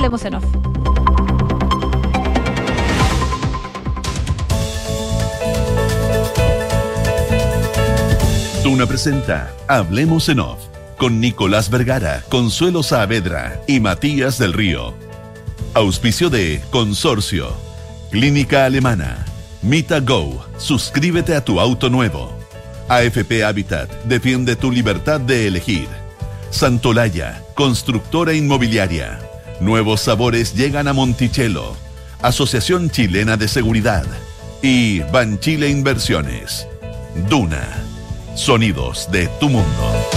Hablemos en Off. Tuna presenta Hablemos en Off con Nicolás Vergara, Consuelo Saavedra y Matías del Río. Auspicio de Consorcio, Clínica Alemana, Mita Go, suscríbete a tu auto nuevo. AFP Habitat, defiende tu libertad de elegir. Santolaya, constructora inmobiliaria. Nuevos sabores llegan a Monticello. Asociación Chilena de Seguridad. Y Banchile Inversiones. Duna. Sonidos de tu mundo.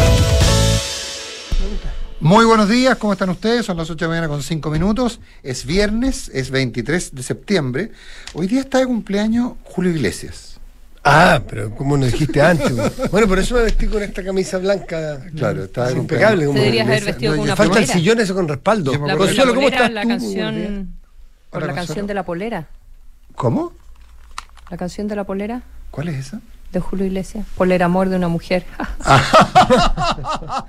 Muy buenos días, ¿cómo están ustedes? Son las 8 de la mañana con 5 minutos. Es viernes, es 23 de septiembre. Hoy día está de cumpleaños Julio Iglesias. Ah, pero ¿cómo no dijiste antes? bueno, por eso me vestí con esta camisa blanca. Claro, está Es impecable. como Deberías haber vestido con una Falta el sillón ese con respaldo. La, ¿cómo estás la tú? canción, por Hola, la Consuelo. canción de la polera. ¿Cómo? La canción de la polera ¿Cuál es esa? de Julio Iglesias. Polera amor de una mujer.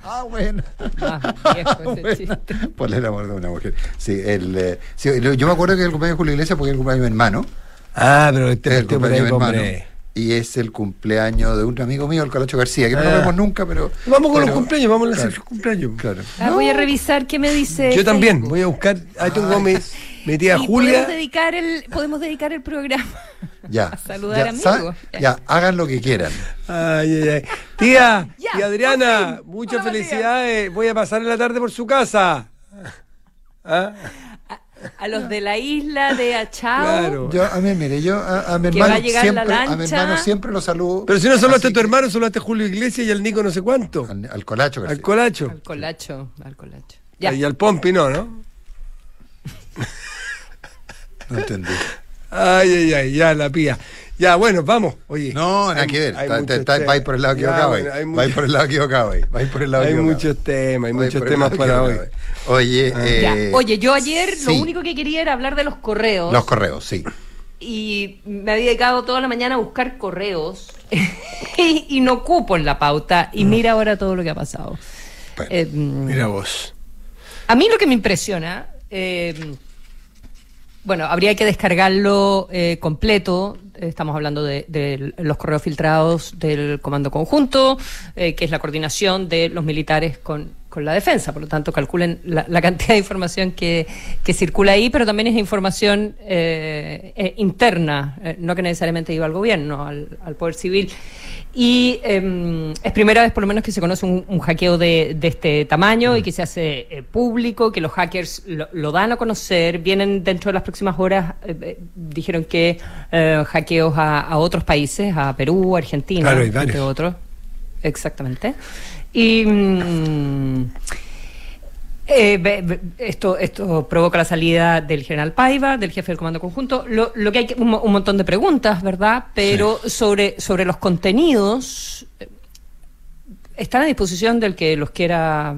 Ah, bueno. Ah, viejo ese chiste. Por el amor de una mujer. Sí, el, eh, sí, yo me acuerdo que el cumpleaños de Julio Iglesias porque el cumpleaños de mi hermano. Ah, pero este Es el por cumpleaños de mi hermano. Y es el cumpleaños de un amigo mío, el Calacho García, que no Ah. lo vemos nunca, pero. Vamos con los pero- cumpleaños, vamos a hacer claro. los cumpleaños. Claro. Ah, voy a revisar qué me dice. Yo también, Facebook. voy a buscar. Ahí tengo mi, mi tía Y Julia. Podemos dedicar el, podemos dedicar el programa. Ya. A saludar ya, amigos. Ya, hagan lo que quieran. Ay, ay, ay. Tía, Ya, tía Adriana, muchas felicidades. Voy a pasar en la tarde por su casa. ¿Ah? A los de la isla de Achao. Claro. Yo, a mí, mire, yo a, a mi hermano siempre, la a mi lancha. hermano siempre lo saludo. Pero si no saludaste a tu hermano, saludaste a Julio Iglesias y al Nico no sé cuánto. Al, al Colacho García. Al Colacho. Al colacho, al colacho. Ya. Y al Pompi no, ¿no? No entendí. Ay, ay, ay, ya la pía. Ya, bueno, vamos. Oye. No, nada hay- que ver. hay Está- muchos está- temas. vais por el lado equivocado. bueno, vais por el lado equivocado. Vais por el lado Hay equivocado. muchos temas, hay muchos temas para hoy. Oye, Ya. eh, Oye, yo ayer sí. lo único que quería era hablar de los correos. los correos, sí. y me había dedicado toda la mañana a buscar correos y, y no cupo en la pauta y mira ahora todo lo que ha pasado. Bueno, Eh, Mira vos. a mí lo que me impresiona, eh, bueno, habría que descargarlo eh, completo. Estamos hablando de, de los correos filtrados del Comando Conjunto, eh, que es la coordinación de los militares con, con la defensa. Por lo tanto, calculen la, la cantidad de información que, que circula ahí, pero también es información eh, eh, interna, eh, no que necesariamente iba al gobierno, al, al poder civil. Y eh, es primera vez, por lo menos, que se conoce un, un hackeo de, de este tamaño y que se hace eh, público, que los hackers lo, lo dan a conocer. Vienen dentro de las próximas horas, dijeron que hackeos a, a otros países, a Perú, Argentina, Claro, entre otros. Exactamente. Y. mm, eh, esto, esto provoca la salida del general Paiva, del jefe del comando conjunto. Lo, lo que hay que, un, un montón de preguntas, ¿verdad? Pero sobre, sobre los contenidos, eh, están a disposición del que los quiera.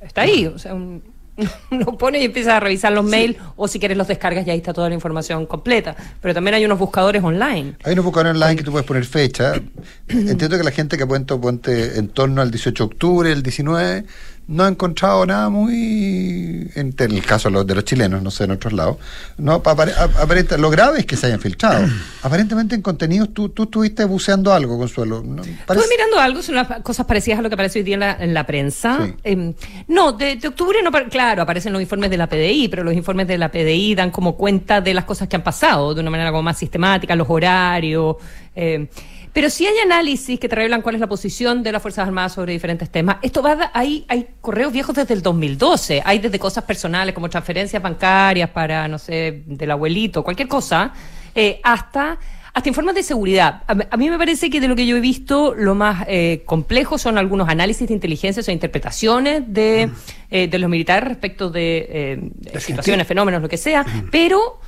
Está ahí. O sea, un- uno pone y empieza a revisar los mails, o si quieres los descargas y ahí está toda la información completa. Pero también hay unos buscadores online. Hay unos buscadores online que tú puedes poner fecha. Entiendo que la gente que ha puesto ponte en torno al 18 de octubre, el 19, no ha encontrado nada muy. En, en el caso de los, de los chilenos, no sé, en otros lados. No, apare- ap- aparenta, lo grave es que se hayan filtrado. Aparentemente en contenidos tú, tú estuviste buceando algo, Consuelo. ¿no? Parece- Estuve mirando algo, son las cosas parecidas a lo que aparece hoy día en la, en la prensa. Sí. Eh, no, de, de octubre no, claro, aparecen los informes de la PDI, pero los informes de la PDI dan como cuenta de las cosas que han pasado de una manera como más sistemática, los horarios. eh, pero sí hay análisis que te revelan cuál es la posición de las Fuerzas Armadas sobre diferentes temas. Esto va, da- hay, hay correos viejos desde el 2012. Hay desde cosas personales como transferencias bancarias para, no sé, del abuelito, cualquier cosa, eh, hasta hasta informes de seguridad. A, a mí me parece que de lo que yo he visto, lo más eh, complejo son algunos análisis de inteligencia o interpretaciones de, eh, de los militares respecto de eh, situaciones, fenómenos, lo que sea. Pero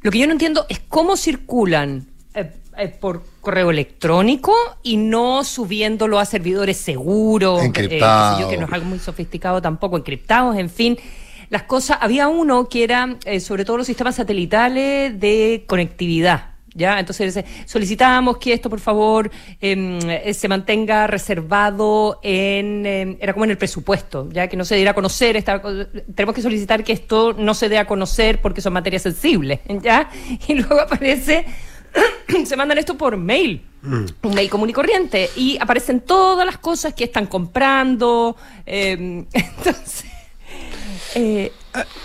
lo que yo no entiendo es cómo circulan eh, por correo electrónico y no subiéndolo a servidores seguros, eh, qué sé Encriptado. yo, que no es algo muy sofisticado tampoco, encriptados, en fin. Las cosas, había uno que era eh, sobre todo los sistemas satelitales de conectividad ¿Ya? Entonces dice, solicitamos que esto, por favor, em, eh, se mantenga reservado en, em, era como en el presupuesto, ya que no se diera a conocer, esta, tenemos que solicitar que esto no se dé a conocer porque son materias sensibles, ¿ya? Y luego aparece, se mandan esto por mail, un mail común y corriente, y aparecen todas las cosas que están comprando, em, entonces... Eh,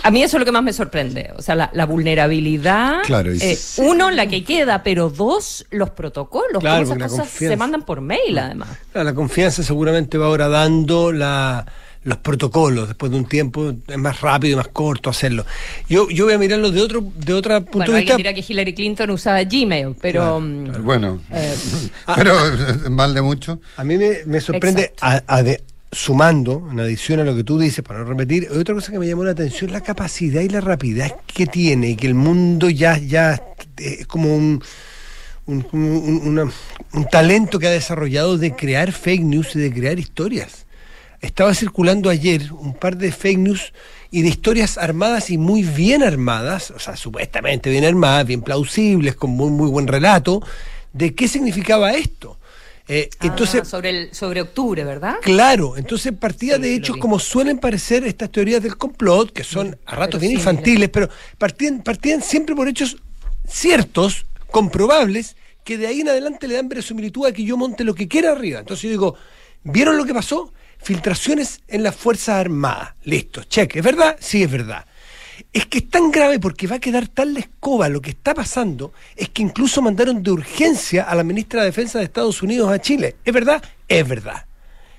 a mí eso es lo que más me sorprende, o sea, la, la vulnerabilidad, Claro, eh, sí. uno, la que queda, pero dos, los protocolos, Claro, esas cosas se mandan por mail además. Claro, la confianza seguramente va ahora dando la, los protocolos. Después de un tiempo es más rápido y más corto hacerlo. Yo, yo voy a mirarlo de otro de otro punto Bueno, de vista. dirá que Hillary Clinton usaba Gmail, pero... mm, Bueno, eh, pero eh, mal de mucho. A mí me, me sorprende, a- a de- sumando, en adición a lo que tú dices, para no repetir, otra cosa que me llamó la atención, la capacidad y la rapidez que tiene, y que el mundo ya, ya eh, es como un, un, un- una- un talento que ha desarrollado de crear fake news y de crear historias. Estaba circulando ayer un par de fake news y de historias armadas y muy bien armadas, o sea, supuestamente bien armadas, bien plausibles, con muy, muy buen relato, de qué significaba esto. Eh, ah, entonces, sobre, el, sobre octubre, ¿verdad? Claro, entonces partía Sí, de hechos como suelen parecer estas teorías del complot, que son a ratos pero bien infantiles, pero partían, partían siempre por hechos ciertos, comprobables, que de ahí en adelante le dan verosimilitud a que yo monte lo que quiera arriba. Entonces yo digo, ¿vieron lo que pasó? Filtraciones en las Fuerzas Armadas. Listo, check. ¿Es verdad? Sí, es verdad. Es que es tan grave porque va a quedar tan la escoba lo que está pasando, es que incluso mandaron de urgencia a la ministra de Defensa de Estados Unidos a Chile. ¿Es verdad? Es verdad.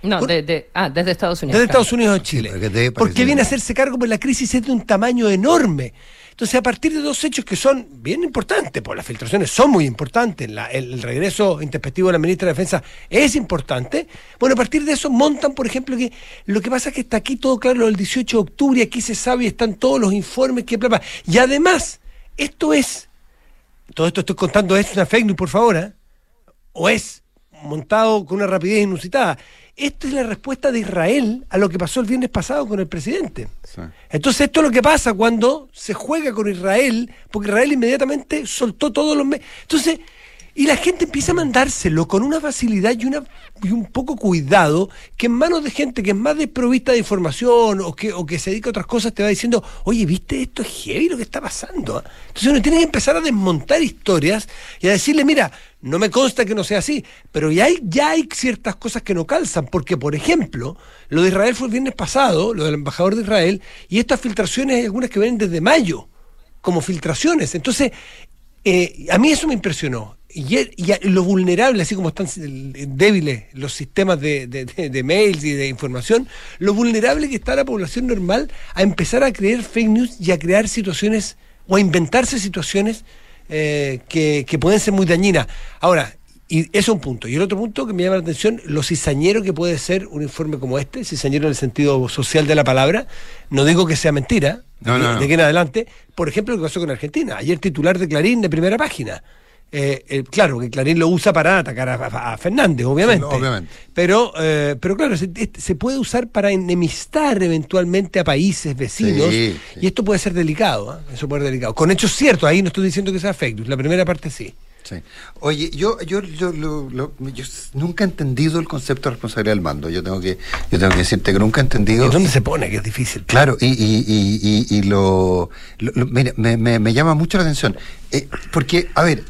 No, Por- de, de- ah, desde Estados Unidos. Desde claro. Estados Unidos a Chile. porque viene a hacerse cargo, porque la crisis es de un tamaño enorme. Entonces, a partir de dos hechos que son bien importantes, pues las filtraciones son muy importantes, la- el, regreso intempestivo de la ministra de Defensa es importante. Bueno, a partir de eso montan, por ejemplo, que lo que pasa es que está aquí todo claro el 18 de octubre, aquí se sabe y están todos los informes que... Y además, esto es, todo esto estoy contando es una fake news, por favor, ¿eh? o es montado con una rapidez inusitada. Esta es la respuesta de Israel a lo que pasó el viernes pasado con el presidente. Sí. Entonces esto es lo que pasa cuando se juega con Israel, porque Israel inmediatamente soltó todos los... Entonces, y la gente empieza a mandárselo con una facilidad y, una, y un poco cuidado, que en manos de gente que es más desprovista de información o que, se dedica a otras cosas te va diciendo, oye, ¿viste esto? Es heavy lo que está pasando. ¿ah?". Entonces uno tiene que empezar a desmontar historias y a decirle, mira, no me consta que no sea así, pero ya hay, ya hay ciertas cosas que no calzan, porque por ejemplo, lo de Israel fue el viernes pasado, lo del embajador de Israel, y estas filtraciones hay algunas que vienen desde mayo, como filtraciones. Entonces, eh, a mí eso me impresionó. Y, y lo vulnerable, así como están débiles los sistemas de, de- de- de mails y de información, lo vulnerable que está la población normal a empezar a creer fake news y a crear situaciones o a inventarse situaciones eh, que, que pueden ser muy dañinas. Ahora, y eso es un punto. Y el otro punto que me llama la atención, lo cizañero que puede ser un informe como este, cizañero en el sentido social de la palabra. No digo que sea mentira, No, de, no, de aquí en adelante. Por ejemplo, lo que pasó con Argentina. Ayer titular de Clarín de primera página. Eh, eh, claro, que Clarín lo usa para atacar a, Fernández, obviamente. Sí, obviamente. Pero, eh, pero claro, se, se puede usar para enemistar eventualmente a países vecinos. Sí, sí. Y esto puede ser delicado, ¿ah? Eso puede ser delicado. Con hechos ciertos, ahí no estoy diciendo que sea fake news. La primera parte sí. Sí. Oye, yo, yo, yo, lo- lo- yo nunca he entendido el concepto de responsabilidad del mando. Yo tengo que, yo tengo que decirte que nunca he entendido. ¿Y dónde se pone? Que es difícil. Claro, y, y, y, y, y lo, lo- mira, me, me, me llama mucho la atención. Eh, porque, a ver,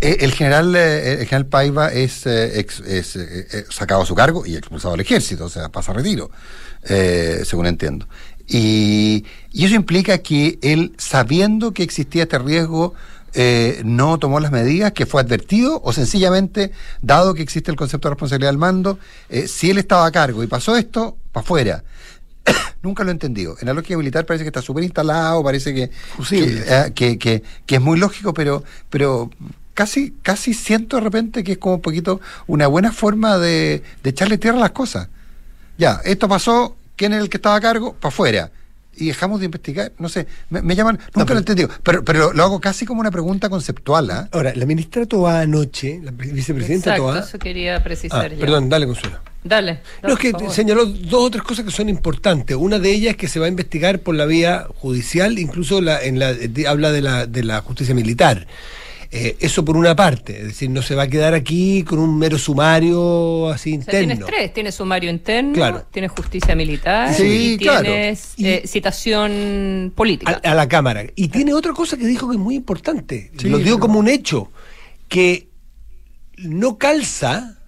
eh, el general, eh, el general Paiva es, eh, ex- es, eh, eh, sacado a su cargo y expulsado del ejército, o sea, pasa a retiro, eh, según entiendo. Y, y eso implica que él, sabiendo que existía este riesgo, eh, no tomó las medidas que fue advertido o sencillamente, dado que existe el concepto de responsabilidad del mando, eh, si él estaba a cargo y pasó esto, para afuera. Nunca lo he entendido. En la lógica militar parece que está súper instalado, parece que, Fusible. que, eh, que, que- que es muy lógico, pero, pero casi, casi siento de repente que es como un poquito una buena forma de, de echarle tierra a las cosas. Ya, esto pasó, ¿quién es el que estaba a cargo? Para afuera. Y dejamos de investigar, no sé, me, me llaman, nunca lo pero- he entendido, pero, pero lo hago casi como una pregunta conceptual, ¿ah? Ahora, la ministra Toa anoche, la pre- vicepresidenta Exacto, Toa. eso quería Ah, precisar ya. perdón, dale, Consuelo. Dale. No, es que señaló dos o tres cosas que son importantes. Una de ellas es que se va a investigar por la vía judicial, incluso la, en la, de- habla de la, de la justicia militar. Eh, eso por una parte, es decir, no se va a quedar aquí con un mero sumario así O sea, interno. tienes tres, tienes sumario interno, Claro. tienes justicia militar Sí, y claro. Y- eh, citación política. a, a la Cámara. Y tiene otra cosa que dijo que es muy importante. Sí, lo dio como un hecho. Que no calza,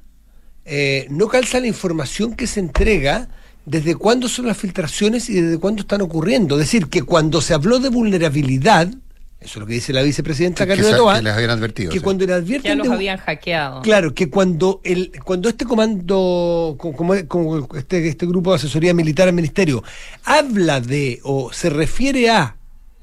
eh, no calza la información que se entrega desde cuándo son las filtraciones y desde cuándo están ocurriendo. Es decir, que cuando se habló de vulnerabilidad, eso es lo que dice la vicepresidenta Que- Carolina Toá, que les habían advertido, que cuando le ya advierten los de- habían hackeado. Claro, que cuando el cuando este comando, co- como, como este, este grupo de asesoría militar al ministerio, habla de o se refiere a,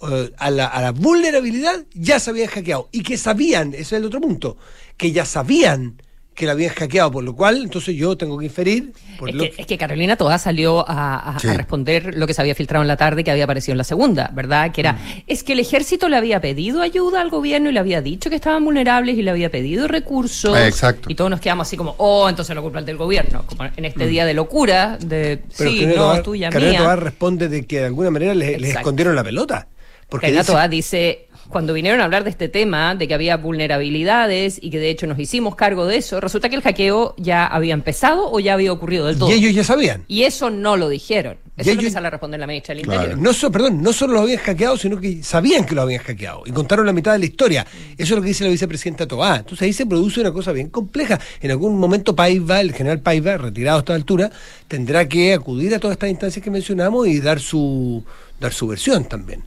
eh, a, la, a la vulnerabilidad, ya se habían hackeado. Y que sabían, ese es el otro punto, que ya sabían que la habían hackeado, por lo cual entonces yo tengo que inferir... Por Es lo que, es que Carolina Toda salió a, a- Sí. a responder lo que se había filtrado en la tarde que había aparecido en la segunda, ¿verdad? Que era, Mm. es que el ejército le había pedido ayuda al gobierno y le había dicho que estaban vulnerables y le había pedido recursos. Eh, exacto. Y todos nos quedamos así como, oh, entonces la culpa es del gobierno. Como en este día de locura, de, Mm. Pero sí, Carolina no, Tobar- tuya, Carolina mía. Responde de que de alguna manera les, escondieron la pelota. Porque Carolina dice- Toa dice, cuando vinieron a hablar de este tema, de que había vulnerabilidades y que de hecho nos hicimos cargo de eso, resulta que el hackeo ya había empezado o ya había ocurrido del todo. y ellos ya sabían. Y eso no lo dijeron. Y Eso es lo que sale a responder la ministra del Claro. Interior. No so- perdón, no solo lo habían hackeado, sino que sabían que lo habían hackeado y contaron la mitad de la historia. Eso es lo que dice la vicepresidenta Tobá. Entonces ahí se produce una cosa bien compleja. En algún momento Paiva, el general Paiva, retirado a esta altura, tendrá que acudir a todas estas instancias que mencionamos y dar su dar su versión también.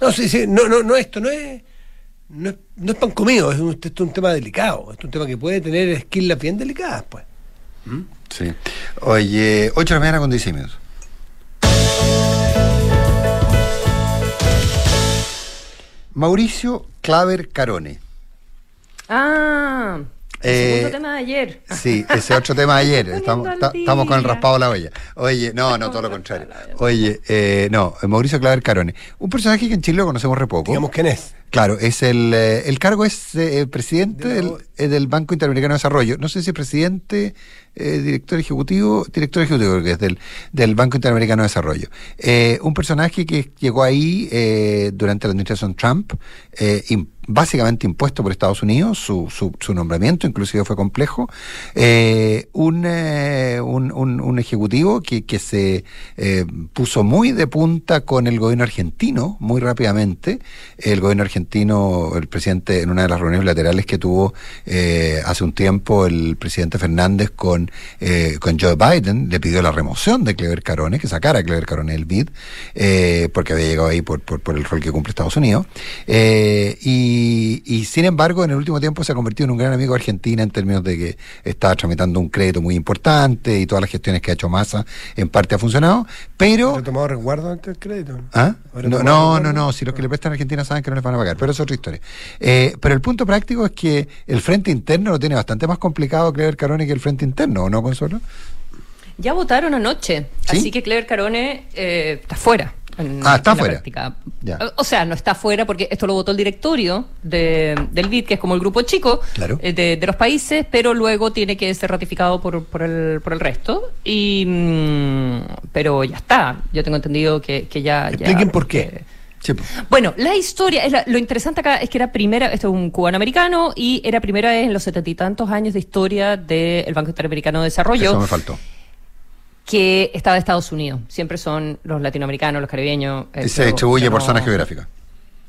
No, sí, sí, no, no, no, esto no es no es, no es pan comido, es un, esto es un tema delicado, es un tema que puede tener esquilas bien delicadas, pues. Sí. Oye, 8 de la mañana con 16 minutos. Mauricio Claver Carone. Ah, Eh, segundo tema de ayer. Sí, ese otro tema de ayer. Estamos, estamos con el raspado de la olla. Oye, no, no, todo lo contrario. Oye, eh, no, Mauricio Claver Carone. Un personaje que en Chile lo conocemos re poco. Digamos quién es. Claro, es el, eh, el cargo es eh, presidente De la del, eh, del Banco Interamericano de Desarrollo. No sé si presidente, eh, director ejecutivo, director ejecutivo creo que es del, del Banco Interamericano de Desarrollo. Eh, un personaje que llegó ahí eh, durante la administración Trump, eh, básicamente impuesto por Estados Unidos, su, su, su nombramiento inclusive fue complejo. Eh, un, eh, un, un ejecutivo que, que se eh, puso muy de punta con el gobierno argentino muy rápidamente. El gobierno argentino, el presidente, en una de las reuniones laterales que tuvo eh, hace un tiempo el presidente Fernández con, eh, con Joe Biden, le pidió la remoción de Clever Carone, que sacara a Clever Carone del BID, eh, porque había llegado ahí por, por, por el rol que cumple Estados Unidos. Eh, y, y sin embargo, en el último tiempo se ha convertido en un gran amigo de Argentina en términos de que está tramitando un crédito muy importante y todas las gestiones que ha hecho Massa en parte ha funcionado, pero... ¿Habrá tomado resguardo ante el crédito? ¿Ah? ¿Habrá No, no, no, no, si los que le prestan a Argentina saben que no les van a pagar, pero es otra historia. Eh, pero el punto práctico es que el frente interno lo tiene bastante más complicado Clever Carone que el frente interno, ¿o no, Consuelo? Ya votaron anoche, ¿Sí? así que Clever Carone eh, está fuera. en- Ah, está en fuera. Ya. O- sea, no está fuera porque esto lo votó el directorio de- del BID, que es como el grupo chico Claro. eh, de, de los países, pero luego tiene que ser ratificado por, por, el, por el resto. Y, mm, pero ya está. Yo tengo entendido que, que ya, ya- Expliquen por qué. eh, Sí, bueno, la historia, es la- lo interesante acá es que era primera, esto es un cubano americano, y era primera vez en los setenta y tantos años de historia del Banco Interamericano de Desarrollo Eso me faltó. que estaba de Estados Unidos. Siempre son los latinoamericanos, los caribeños. eh, Y se distribuye por no- zona geográfica.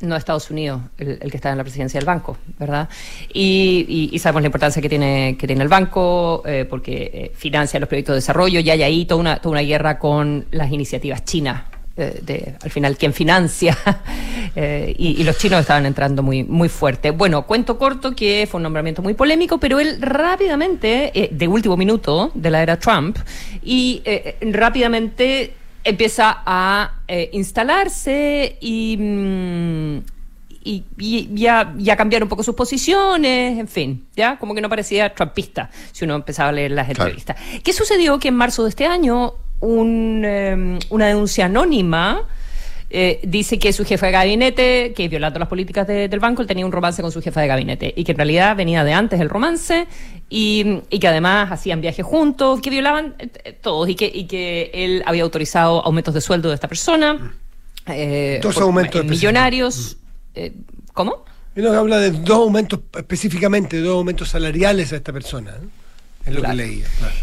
No Estados Unidos, el, el que está en la presidencia del banco, ¿verdad? Y, y- y sabemos la importancia que tiene, que tiene el banco, eh, porque eh, financia los proyectos de desarrollo y hay ahí toda una, toda una guerra con las iniciativas chinas. Eh, de, al final, quién financia, eh, y, y los chinos estaban entrando muy, muy fuerte. Bueno, cuento corto que fue un nombramiento muy polémico, pero él rápidamente, eh, de último minuto de la era Trump, y eh, rápidamente empieza a instalarse y, mm, y, a, y a cambiar un poco sus posiciones, en fin, ya como que no parecía trumpista si uno empezaba a leer las Claro. entrevistas. ¿Qué sucedió? Que en marzo de este año un, eh, una denuncia anónima eh, dice que su jefe de gabinete, que violando las políticas de- del banco, él tenía un romance con su jefa de gabinete y que en realidad venía de antes el romance y, y que además hacían viajes juntos, que violaban eh, eh, todos y que, y que él había autorizado aumentos de sueldo de esta persona. eh, Dos por- aumentos millonarios. eh, ¿Cómo? Y nos habla de dos aumentos, específicamente, dos aumentos salariales a esta persona. Es lo Claro. que leía. claro.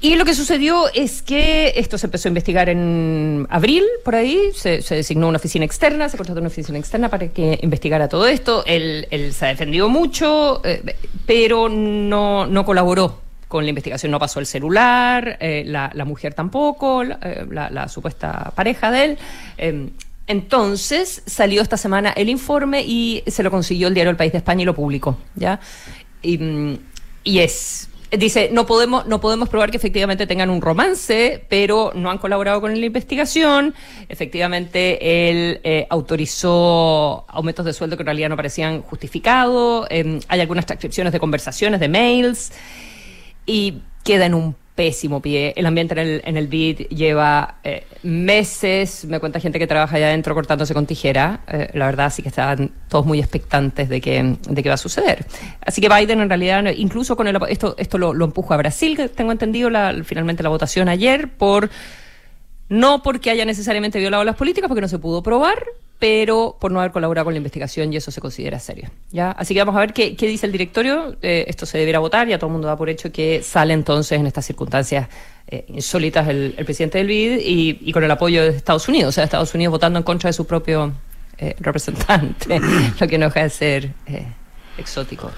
Y lo que sucedió es que esto se empezó a investigar en abril, por ahí, se, designó una oficina externa, se contrató una oficina externa para que investigara todo esto. Él, él se ha defendido mucho, eh, pero no, no colaboró con la investigación, no pasó el celular, eh, la, la mujer tampoco, la, eh, supuesta pareja de él. Eh, entonces salió esta semana el informe y se lo consiguió el diario El País de España y lo publicó, ¿ya? Y, y es dice no podemos no podemos probar que efectivamente tengan un romance pero no han colaborado con la investigación. Efectivamente él eh, autorizó aumentos de sueldo que en realidad no parecían justificados. Eh, hay algunas transcripciones de conversaciones de mails y queda en un pésimo pie. El ambiente en el, en el BID lleva eh, meses, me cuenta gente que trabaja allá adentro cortándose con tijera. Eh, la verdad sí que estaban todos muy expectantes de que, de qué va a suceder. Así que Biden en realidad, incluso con el, esto, esto lo, lo empuja a Brasil, que tengo entendido la, finalmente la votación ayer, por no porque haya necesariamente violado las políticas, porque no se pudo probar, pero por no haber colaborado con la investigación y eso se considera serio. ¿ya? Así que vamos a ver qué, dice el directorio. Eh, esto se deberá votar, ya todo el mundo da por hecho que sale entonces en estas circunstancias eh, insólitas el, presidente del BID y, y con el apoyo de Estados Unidos, o sea, Estados Unidos votando en contra de su propio eh, representante, lo que no deja de ser eh, exótico.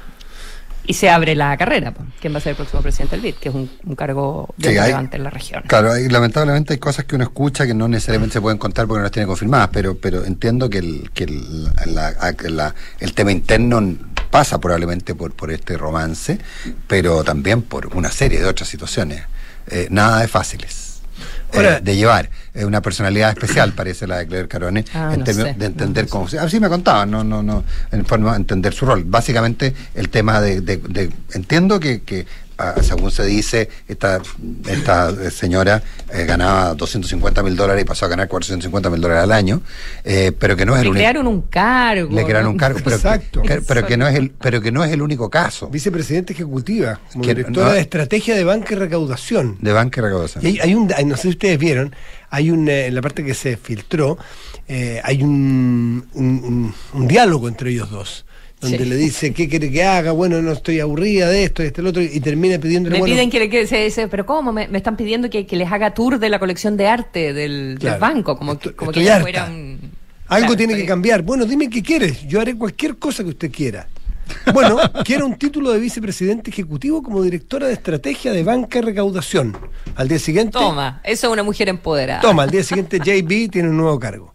Y se abre la carrera. ¿quién va a ser el próximo presidente del BID? Que es un, un cargo Sí, hay- relevante en la región. Claro, hay- lamentablemente hay cosas que uno escucha que no necesariamente se pueden contar porque no las tiene confirmadas, pero pero entiendo que el, que el, la- la- el tema interno pasa probablemente por, por este romance, pero también por una serie de otras situaciones, eh, nada de fáciles. eh, Ahora- de llevar Es una personalidad especial parece la de Claire Carone Ah, en no términos sé. de entender No, cómo se- así me contaban no no no en forma de entender su rol básicamente el tema de, de- de- entiendo que, que según se dice esta esta eh, señora eh, ganaba 250 mil dólares y pasó a ganar 450 mil dólares al año eh, pero que no es el Le único crearon un cargo. le crearon un cargo pero, Exacto. que, pero que no es el pero que no es el único caso Vicepresidente ejecutiva, como Que directora no- de estrategia de banca y recaudación. de banca y recaudación Y hay, hay un, no sé si ustedes vieron, hay un, eh, en la parte que se filtró, eh, hay un, un, un- un diálogo entre ellos dos, donde Sí. le dice, ¿qué quiere que haga? Bueno, no estoy aburrida de esto, de este, el otro, y termina pidiéndole, Me bueno, piden que, le- que se, pero ¿cómo? Me, me están pidiendo que, que les haga tour de la colección de arte del, banco, como, Estoy- como estoy que ya harta. fuera un... algo Claro, tiene que cambiar. Bueno, dime qué quieres, yo haré cualquier cosa que usted quiera. Bueno, quiero un título de vicepresidente ejecutivo como directora de estrategia de banca y recaudación. Al día siguiente... Toma, eso es una mujer empoderada. Toma, al día siguiente JB tiene un nuevo cargo.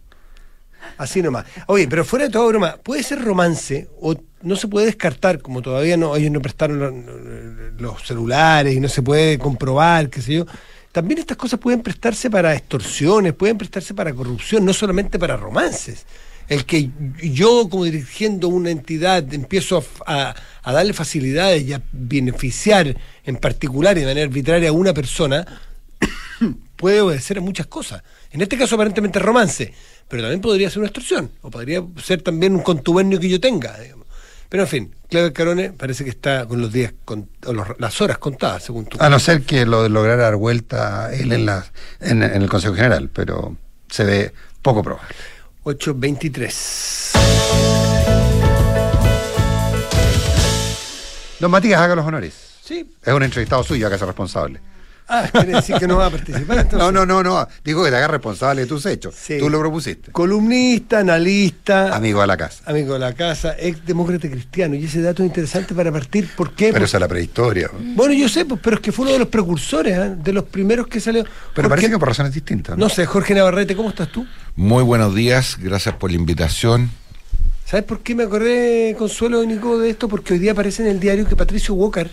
Así nomás. Oye, pero fuera de toda broma, puede ser romance o no se puede descartar, como todavía no, ellos no prestaron lo- los celulares y no se puede comprobar, qué sé yo. También estas cosas pueden prestarse para extorsiones, pueden prestarse para corrupción, no solamente para romances. El que yo, como dirigiendo una entidad, empiezo a, a- darle facilidades y a beneficiar en particular y de manera arbitraria a una persona, puede obedecer a muchas cosas. En este caso aparentemente romance, pero también podría ser una extorsión, o podría ser también un contubernio que yo tenga. digamos. Pero en fin, Claudio Carone parece que está con los días, con, o los- las horas contadas, según tú. A no ser que lo lograra dar vuelta él en, la, en, en el Consejo General, pero se ve poco probable. 8.23. Don Matías, haga los honores. Sí. Es un entrevistado suyo, haga responsable. Ah, quiere decir que no va a participar. entonces. No, no, no, no. Digo que te hagas responsable de tus hechos. Sí. Tú lo propusiste. Columnista, analista, Amigo de la casa. amigo de la casa, ex demócrata cristiano. Y ese dato es interesante para partir. ¿Por qué? Pero Porque- esa es la prehistoria. Bueno, yo sé, pues, pero es que fue uno de los precursores, ¿eh? de los primeros que salió. Pero Jorge- parece que por razones distintas. No sé, Jorge Navarrete, ¿cómo estás tú? Muy buenos días, gracias por la invitación. ¿Sabes por qué me acordé, Consuelo y Nico, de esto? Porque hoy día aparece en el diario que Patricio Walker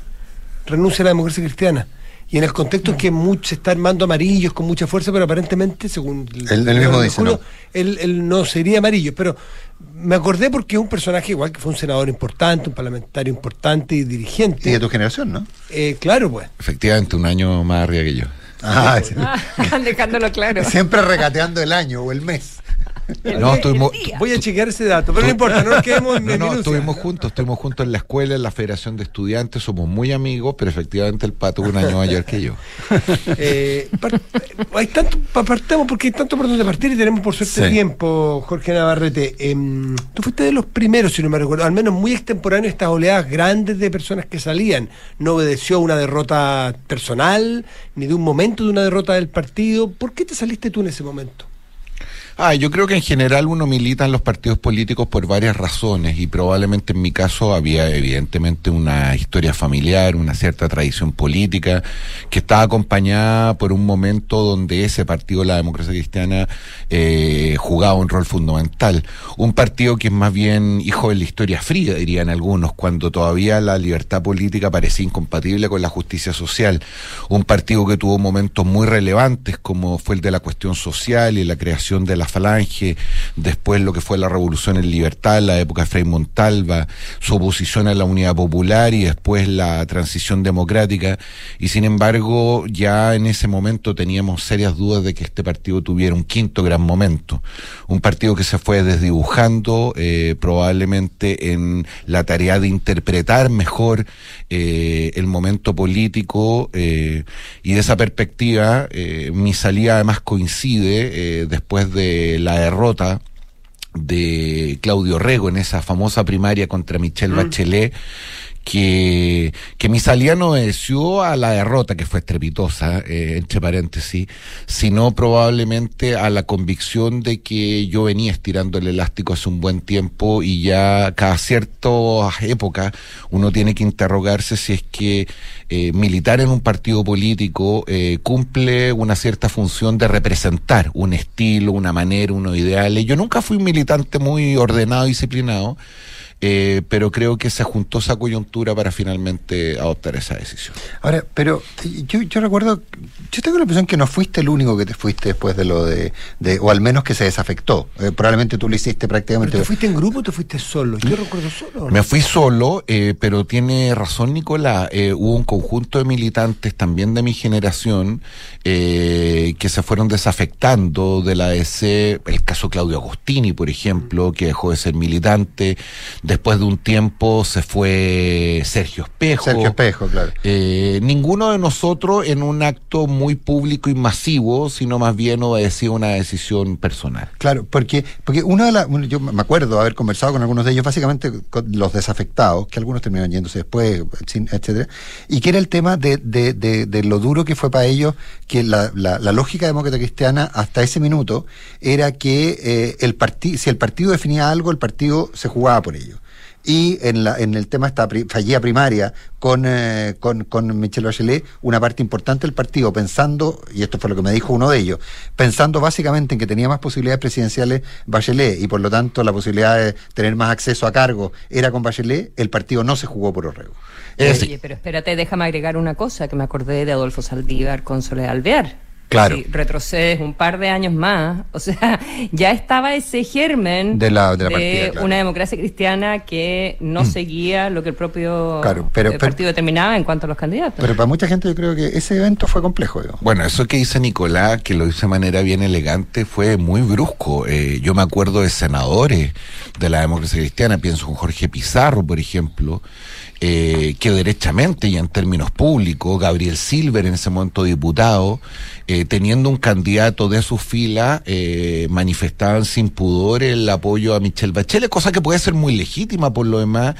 renuncia a la democracia cristiana. Y en el contexto en que mucho, se está armando amarillos con mucha fuerza, pero aparentemente, según Él- él mismo dice, Julio, no. Él, él no sería amarillo. Pero me acordé porque es un personaje igual que fue un senador importante, un parlamentario importante y dirigente. Y de tu generación, ¿no? Eh, claro, pues. Efectivamente, un año más arriba que yo. Ah, sí. Ah, dejándolo claro. Siempre regateando el año o el mes. No, estuvimos-. Voy a chequear ese dato, pero no importa, no nos quedemos en No, no, estuvimos juntos, estuvimos juntos en la escuela, en la Federación de Estudiantes, somos muy amigos, pero efectivamente el pato es un año mayor que yo. Eh, par- hay tanto, pa- partamos porque hay tanto por donde partir y tenemos por suerte Sí. tiempo, Jorge Navarrete. Em, tú fuiste de los primeros, si no me recuerdo, al menos muy extemporáneo estas oleadas grandes de personas que salían. No obedeció a una derrota personal, ni de un momento de una derrota del partido. ¿Por qué te saliste tú en ese momento? Ah, yo creo que en general uno milita en los partidos políticos por varias razones y probablemente en mi caso había evidentemente una historia familiar, una cierta tradición política que estaba acompañada por un momento donde ese partido, la democracia cristiana, eh, jugaba un rol fundamental. Un partido que es más bien hijo de la historia fría, dirían algunos, cuando todavía la libertad política parecía incompatible con la justicia social. Un partido que tuvo momentos muy relevantes como fue el de la cuestión social y la creación de la falange, después lo que fue la revolución en libertad, la época de Frei Montalva, su oposición a la unidad popular y después la transición democrática. Y sin embargo, ya en ese momento teníamos serias dudas de que este partido tuviera un quinto gran momento. Un partido que se fue desdibujando eh, probablemente en la tarea de interpretar mejor eh, el momento político eh, y de esa perspectiva mi salida además coincide después de la derrota de Claudio Rego en esa famosa primaria contra Michelle Bachelet que, que mi salida no obedeció a la derrota que fue estrepitosa, eh, entre paréntesis, sino probablemente a la convicción de que yo venía estirando el elástico hace un buen tiempo y ya cada cierta época uno tiene que interrogarse si es que eh, militar en un partido político eh, cumple una cierta función de representar un estilo, una manera, unos ideales. Yo nunca fui un militante muy ordenado disciplinado. Eh, pero creo que se juntó esa coyuntura para finalmente adoptar esa decisión. Ahora, pero yo, yo recuerdo, yo tengo la impresión que no fuiste el único que te fuiste después de lo de, de o al menos que se desafectó. Eh, probablemente tú lo hiciste ¿Pero prácticamente. te fuiste en grupo o te fuiste solo? Yo recuerdo solo. Me fui solo, eh, pero tiene razón Nicolás, eh, hubo un conjunto de militantes también de mi generación eh, que se fueron desafectando de la DC, el caso Claudio Agostini, por ejemplo, que dejó de ser militante, después de un tiempo se fue Sergio Espejo. Sergio Espejo, claro. Eh, ninguno de nosotros en un acto muy público y masivo, sino más bien obedecía una decisión personal. Claro, porque, porque una de las, yo me acuerdo haber conversado con algunos de ellos, básicamente con los desafectados, que algunos terminaron yéndose después, etcétera, y que era el tema de, de, de, de lo duro que fue para ellos, que la, la, la lógica demócrata cristiana hasta ese minuto era que eh, el partido, si el partido definía algo, el partido se jugaba por ello. Y en, la, en el tema esta fallida primaria con, eh, con, con Michelle Bachelet, una parte importante del partido, pensando, y esto fue lo que me dijo uno de ellos, pensando básicamente en que tenía más posibilidades presidenciales Bachelet y por lo tanto la posibilidad de tener más acceso a cargo era con Bachelet, el partido no se jugó por Orrego. Oye, pero espérate, déjame agregar una cosa que me acordé de Adolfo Saldívar con Soledad Alvear. Claro. Si retrocedes un par de años más, o sea, ya estaba ese germen De la- de la partida, claro. Mm. una democracia cristiana que no seguía lo que el propio Claro, pero- eh, pero- partido determinaba en cuanto a los candidatos. Pero para mucha gente yo creo que ese evento fue complejo. digo. Bueno, eso que dice Nicolás, que lo hizo de manera bien elegante, fue muy brusco. Eh, yo me acuerdo de senadores de la democracia cristiana, pienso en Jorge Pizarro, por ejemplo, eh, que derechamente y en términos públicos, Gabriel Silver, en ese momento diputado, eh, teniendo un candidato de su fila, eh, manifestaban sin pudor el apoyo a Michelle Bachelet, cosa que puede ser muy legítima por lo demás,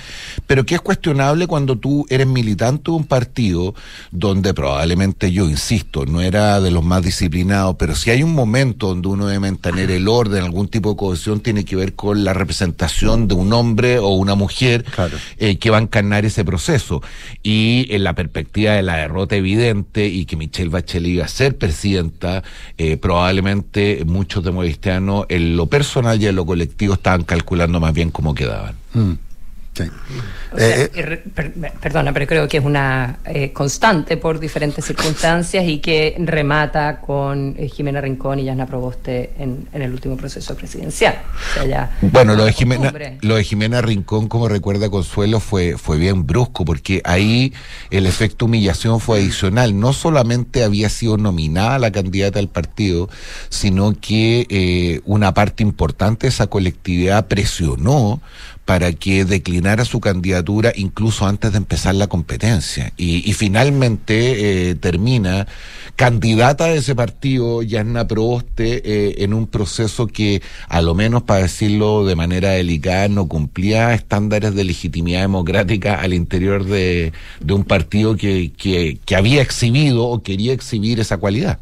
pero que es cuestionable cuando tú eres militante de un partido donde probablemente yo, insisto, no era de los más disciplinados, pero si hay un momento donde uno debe mantener el orden, algún tipo de cohesión, tiene que ver con la representación de un hombre o una mujer Claro. eh, que va a encarnar ese proceso. Y en la perspectiva de la derrota evidente y que Michelle Bachelet iba a ser presidenta, eh, probablemente muchos democristianos en lo personal y en lo colectivo estaban calculando más bien cómo quedaban. Mm. Sí. Sea, Eh, per- perdona, pero creo que es una eh, constante por diferentes circunstancias y que remata con eh, Jimena Rincón y Yasna Proboste en, en el último proceso presidencial. O sea, ya Bueno, lo de Jimena, lo de Jimena Rincón, como recuerda Consuelo, fue, fue bien brusco, porque ahí el efecto humillación fue adicional. No solamente había sido nominada la candidata del partido, sino que eh, una parte importante de esa colectividad presionó para que declinara su candidatura incluso antes de empezar la competencia. Y, finalmente eh, termina candidata de ese partido, Yasna Proboste, eh, en un proceso que, a lo menos para decirlo de manera delicada, no cumplía estándares de legitimidad democrática al interior de, un partido que, que, había exhibido o quería exhibir esa cualidad.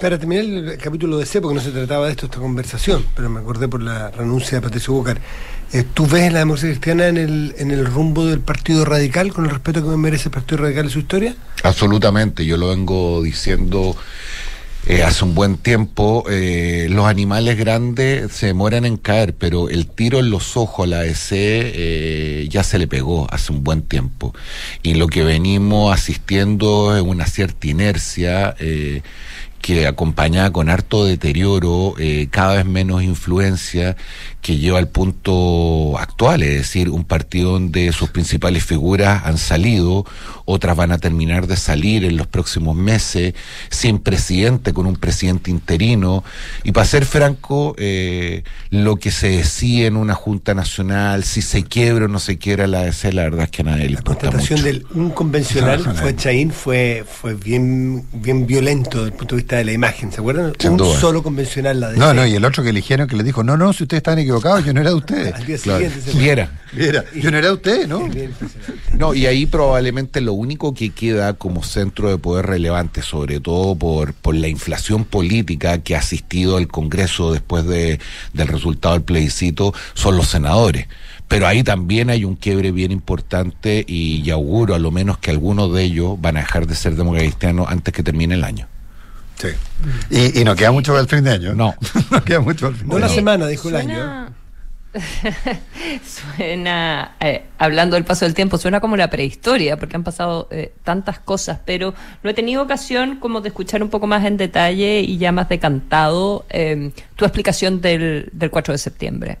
Para terminar el capítulo de C, porque no se trataba de esto esta conversación, pero me acordé por la renuncia de Patricio Bocar. Eh, ¿Tú ves la democracia cristiana en el, en el rumbo del Partido Radical, con el respeto que merece el Partido Radical en su historia? Absolutamente, yo lo vengo diciendo eh, hace un buen tiempo. eh, los animales grandes se demoran en caer, pero el tiro en los ojos a la eh, ya se le pegó hace un buen tiempo. Y lo que venimos asistiendo es una cierta inercia. que acompañada con harto deterioro, cada vez menos influencia, que lleva al punto actual, es decir, un partido donde sus principales figuras han salido, otras van a terminar de salir en los próximos meses, sin presidente, con un presidente interino, y para ser franco, eh, lo que se decía en una Junta Nacional, si se quiebra o no se quiebra la ADC, la verdad es que a nadie le La importa contratación mucho. del un convencional No, no, fue. Chaín fue, fue bien, bien violento desde el punto de vista de la imagen, ¿se acuerdan? Sin un duda. solo convencional la de no, no, y el otro que eligieron que le dijo, no, no, si ustedes están equivocados, yo no era de ustedes. Al día Claro. siguiente se Viera. Mira, yo no era de ustedes, ¿no? No, y ahí probablemente lo único que queda como centro de poder relevante, sobre todo por, por la inflación política que ha asistido al Congreso después de, del resultado del plebiscito, son los senadores. Pero ahí también hay un quiebre bien importante y ya auguro a lo menos que algunos de ellos van a dejar de ser democratistas antes que termine el año. Sí. Y, y no queda mucho para el fin de año. No. no queda mucho para el fin de año. semana, dijo el año. Suena, suena eh, hablando del paso del tiempo, suena como la prehistoria, porque han pasado eh, tantas cosas, pero no he tenido ocasión como de escuchar un poco más en detalle y ya más decantado eh, tu explicación del, del 4 de septiembre.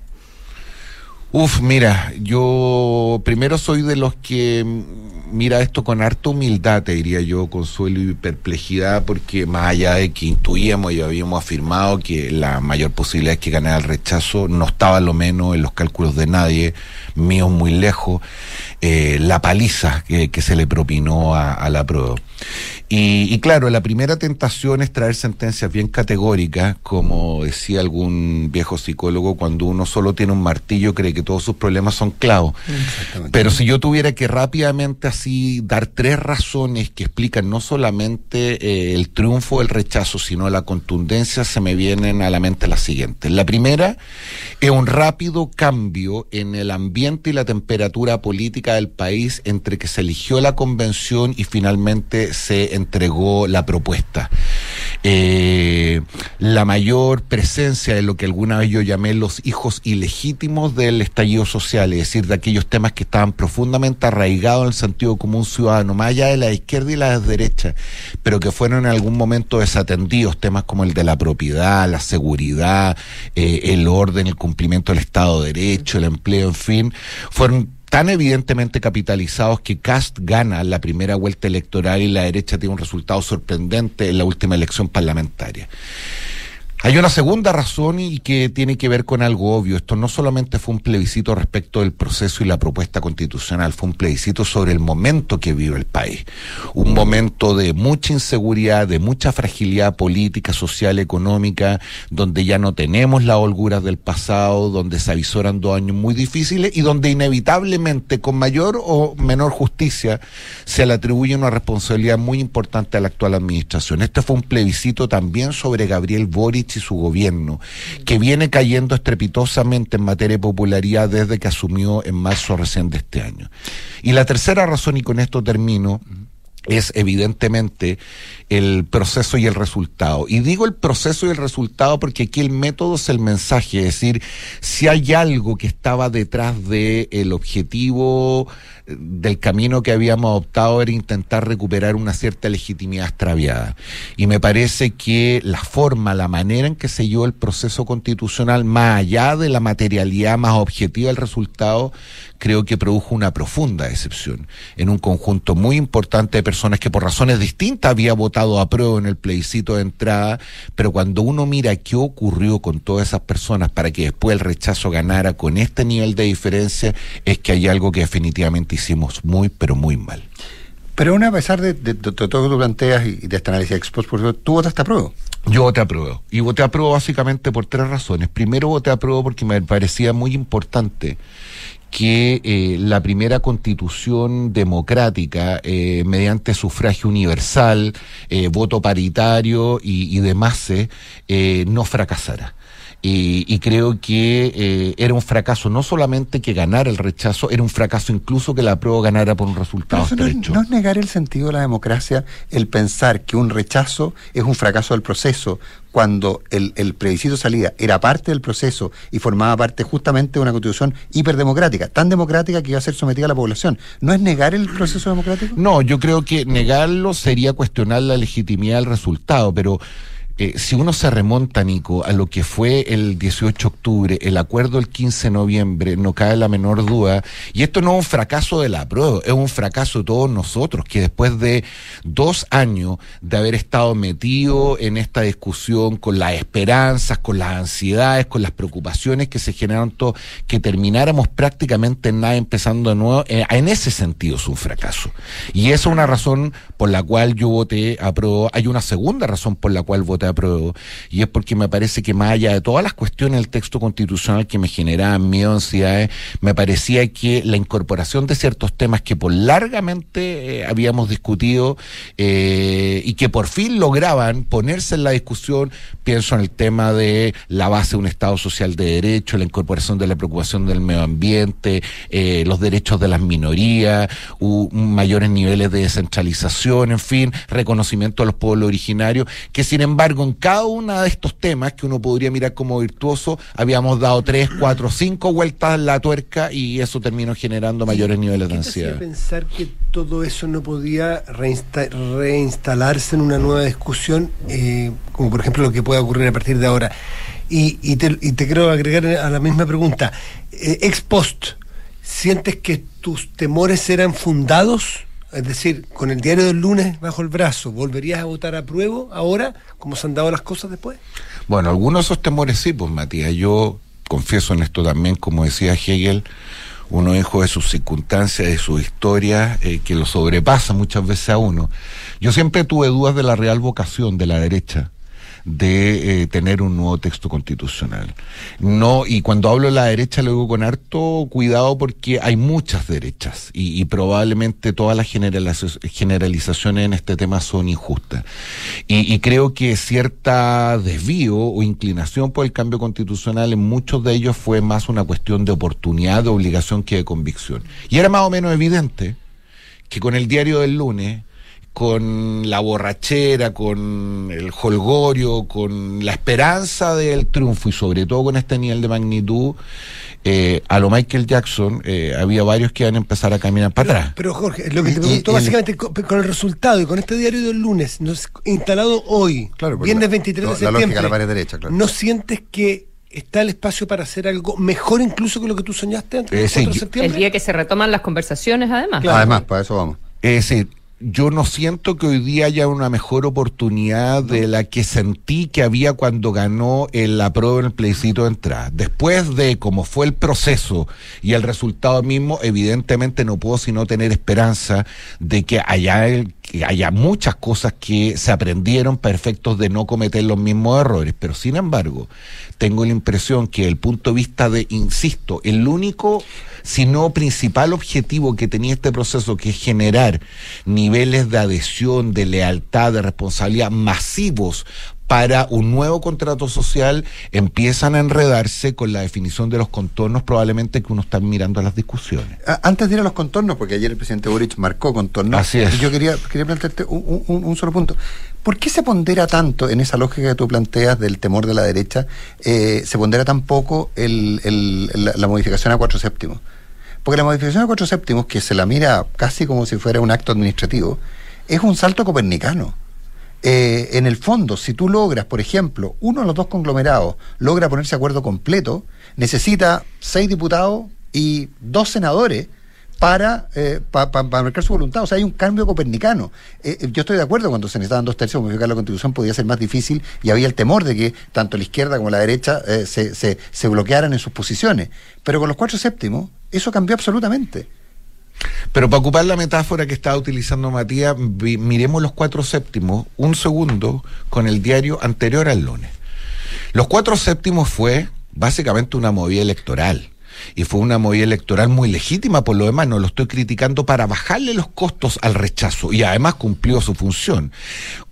Uf, mira, yo primero soy de los que mira esto con harta humildad, te diría yo, consuelo y perplejidad, porque más allá de que intuíamos y habíamos afirmado que la mayor posibilidad es que ganara el rechazo, no estaba lo menos en los cálculos de nadie, mío muy lejos, eh, la paliza que, que se le propinó a, a la prueba. Y, y claro, la primera tentación es traer sentencias bien categóricas, como decía algún viejo psicólogo, cuando uno solo tiene un martillo cree que todos sus problemas son clavos. Pero si yo tuviera que rápidamente así dar tres razones que explican no solamente eh, el triunfo del rechazo, sino la contundencia, se me vienen a la mente las siguientes. La primera es un rápido cambio en el ambiente y la temperatura política del país entre que se eligió la convención y finalmente se entregó la propuesta. Eh, la mayor presencia de lo que alguna vez yo llamé los hijos ilegítimos del estallido social, es decir, de aquellos temas que estaban profundamente arraigados en el sentido común ciudadano, más allá de la izquierda y la derecha, pero que fueron en algún momento desatendidos, temas como el de la propiedad, la seguridad, eh, el orden, el cumplimiento del Estado de Derecho, el empleo, en fin, fueron tan evidentemente capitalizados que Cast gana la primera vuelta electoral y la derecha tiene un resultado sorprendente en la última elección parlamentaria. Hay una segunda razón y que tiene que ver con algo obvio. Esto no solamente fue un plebiscito respecto del proceso y la propuesta constitucional, fue un plebiscito sobre el momento que vive el país. Un momento de mucha inseguridad, de mucha fragilidad política, social, económica, donde ya no tenemos las holguras del pasado, donde se avisoran dos años muy difíciles y donde inevitablemente, con mayor o menor justicia, se le atribuye una responsabilidad muy importante a la actual administración. Este fue un plebiscito también sobre Gabriel Boric su gobierno, que viene cayendo estrepitosamente en materia de popularidad desde que asumió en marzo recién de este año. Y la tercera razón, y con esto termino, es evidentemente el proceso y el resultado. Y digo el proceso y el resultado porque aquí el método es el mensaje, es decir, si hay algo que estaba detrás del el objetivo del camino que habíamos optado era intentar recuperar una cierta legitimidad extraviada. Y me parece que la forma, la manera en que se dio el proceso constitucional, más allá de la materialidad más objetiva del resultado, creo que produjo una profunda decepción en un conjunto muy importante de personas que por razones distintas había votado a prueba en el plebiscito de entrada, pero cuando uno mira qué ocurrió con todas esas personas para que después el rechazo ganara con este nivel de diferencia, es que hay algo que definitivamente hicimos muy, pero muy mal. Pero aún a pesar de, de- de todo lo que tú planteas y de este análisis ex post, por ejemplo, tú votaste a prueba. Yo voté a prueba. Y voté a prueba básicamente por tres razones. Primero voté a prueba porque me parecía muy importante que eh, la primera constitución democrática, eh, mediante sufragio universal, eh, voto paritario y, y demás, eh, no fracasara. Y, y creo que eh, era un fracaso no solamente que ganara el rechazo, era un fracaso incluso que la prueba ganara por un Pero resultado no, es- estrecho. no es negar el sentido de la democracia el pensar que un rechazo es un fracaso del proceso cuando el, el plebiscito salida era parte del proceso y formaba parte justamente de una constitución hiperdemocrática, tan democrática que iba a ser sometida a la población. ¿No es negar el proceso democrático? No, yo creo que negarlo sería cuestionar la legitimidad del resultado, pero eh, si uno se remonta, Nico, a lo que fue el 18 de octubre, el acuerdo del 15 de noviembre, no cabe la menor duda, y esto no es un fracaso de la prueba, es un fracaso de todos nosotros, que después de dos años de haber estado metido en esta discusión con las esperanzas, con las ansiedades, con las preocupaciones que se generaron, todo, que termináramos prácticamente en nada empezando de nuevo, eh, en ese sentido es un fracaso. Y esa es una razón por la cual yo voté a prueba. Hay una segunda razón por la cual voté prueba, y es porque me parece que más allá de todas las cuestiones del texto constitucional que me generaban miedo, ansiedades, me parecía que la incorporación de ciertos temas que por largamente eh, habíamos discutido eh, y que por fin lograban ponerse en la discusión, pienso en el tema de la base de un Estado social de derecho, la incorporación de la preocupación del medio ambiente, eh, los derechos de las minorías, mayores niveles de descentralización, en fin, reconocimiento de los pueblos originarios, que sin embargo en cada uno de estos temas que uno podría mirar como virtuoso, habíamos dado tres, cuatro, cinco vueltas en la tuerca y eso terminó generando mayores niveles de ¿Qué te hacía ansiedad. pensar que todo eso no podía reinsta- reinstalarse en una nueva discusión, eh, como por ejemplo lo que pueda ocurrir a partir de ahora? Y, y te, y te quiero agregar a la misma pregunta. Eh, ex post, ¿sientes que tus temores eran fundados? Es decir, con el diario del lunes bajo el brazo, ¿volverías a votar a prueba ahora, como se han dado las cosas después? Bueno, algunos de esos temores sí, pues Matías, yo confieso en esto también, como decía Hegel, uno hijo de sus circunstancias, de sus historias, eh, que lo sobrepasa muchas veces a uno. Yo siempre tuve dudas de la real vocación de la derecha de eh, tener un nuevo texto constitucional. No, y cuando hablo de la derecha lo digo con harto cuidado porque hay muchas derechas y, probablemente todas las generaliza- generalizaciones en este tema son injustas. Y, y creo que cierta desvío o inclinación por el cambio constitucional en muchos de ellos fue más una cuestión de oportunidad, de obligación que de convicción. Y era más o menos evidente que con el diario del lunes con la borrachera, con el holgorio, con la esperanza del triunfo y sobre todo con este nivel de magnitud, eh, a lo Michael Jackson eh, había varios que iban a empezar a caminar para atrás. Pero Jorge, lo que te pregunto y el- básicamente con, con el resultado y con este diario del lunes, nos- instalado hoy, Claro, viernes la- 23 de la septiembre, lógica de la pared derecha, claro. ¿no sientes que está el espacio para hacer algo mejor incluso que lo que tú soñaste antes del Eh, sí, 4 de yo- septiembre? El día que se retoman las conversaciones, además. Claro. Además, para eso vamos. Es decir, yo no siento que hoy día haya una mejor oportunidad de la que sentí que había cuando ganó el apruebo en el plebiscito de entrada. Después de cómo fue el proceso y el resultado mismo, evidentemente no puedo sino tener esperanza de que haya, el- que haya muchas cosas que se aprendieron para efectos de no cometer los mismos errores. Pero sin embargo, tengo la impresión que el punto de vista de, insisto, el único sino principal objetivo que tenía este proceso, que es generar niveles de adhesión, de lealtad, de responsabilidad masivos para un nuevo contrato social empiezan a enredarse con la definición de los contornos probablemente que uno está mirando las discusiones. Antes de ir a los contornos, porque ayer el presidente Boric marcó contornos, Así es. yo quería, quería plantearte un, un- un solo punto. ¿Por qué se pondera tanto en esa lógica que tú planteas del temor de la derecha, eh, se pondera tan poco el- el- la, la modificación a cuatro séptimos? Porque la modificación a cuatro séptimos, que se la mira casi como si fuera un acto administrativo, es un salto copernicano. Eh, en el fondo, si tú logras, por ejemplo, uno de los dos conglomerados logra ponerse acuerdo completo, necesita seis diputados y dos senadores para, eh, marcar su voluntad. O sea, hay un cambio copernicano. Eh, eh, yo estoy de acuerdo cuando se necesitaban dos tercios, modificar la constitución podía ser más difícil y había el temor de que tanto la izquierda como la derecha se, se, se bloquearan en sus posiciones. Pero con los cuatro séptimos, eso cambió absolutamente. Pero para ocupar la metáfora que estaba utilizando Matías, miremos los cuatro séptimos un segundo con el diario anterior al lunes. Los cuatro séptimos fue básicamente una movida electoral. Y fue una movida electoral muy legítima, por lo demás, no lo estoy criticando para bajarle los costos al rechazo y además cumplió su función.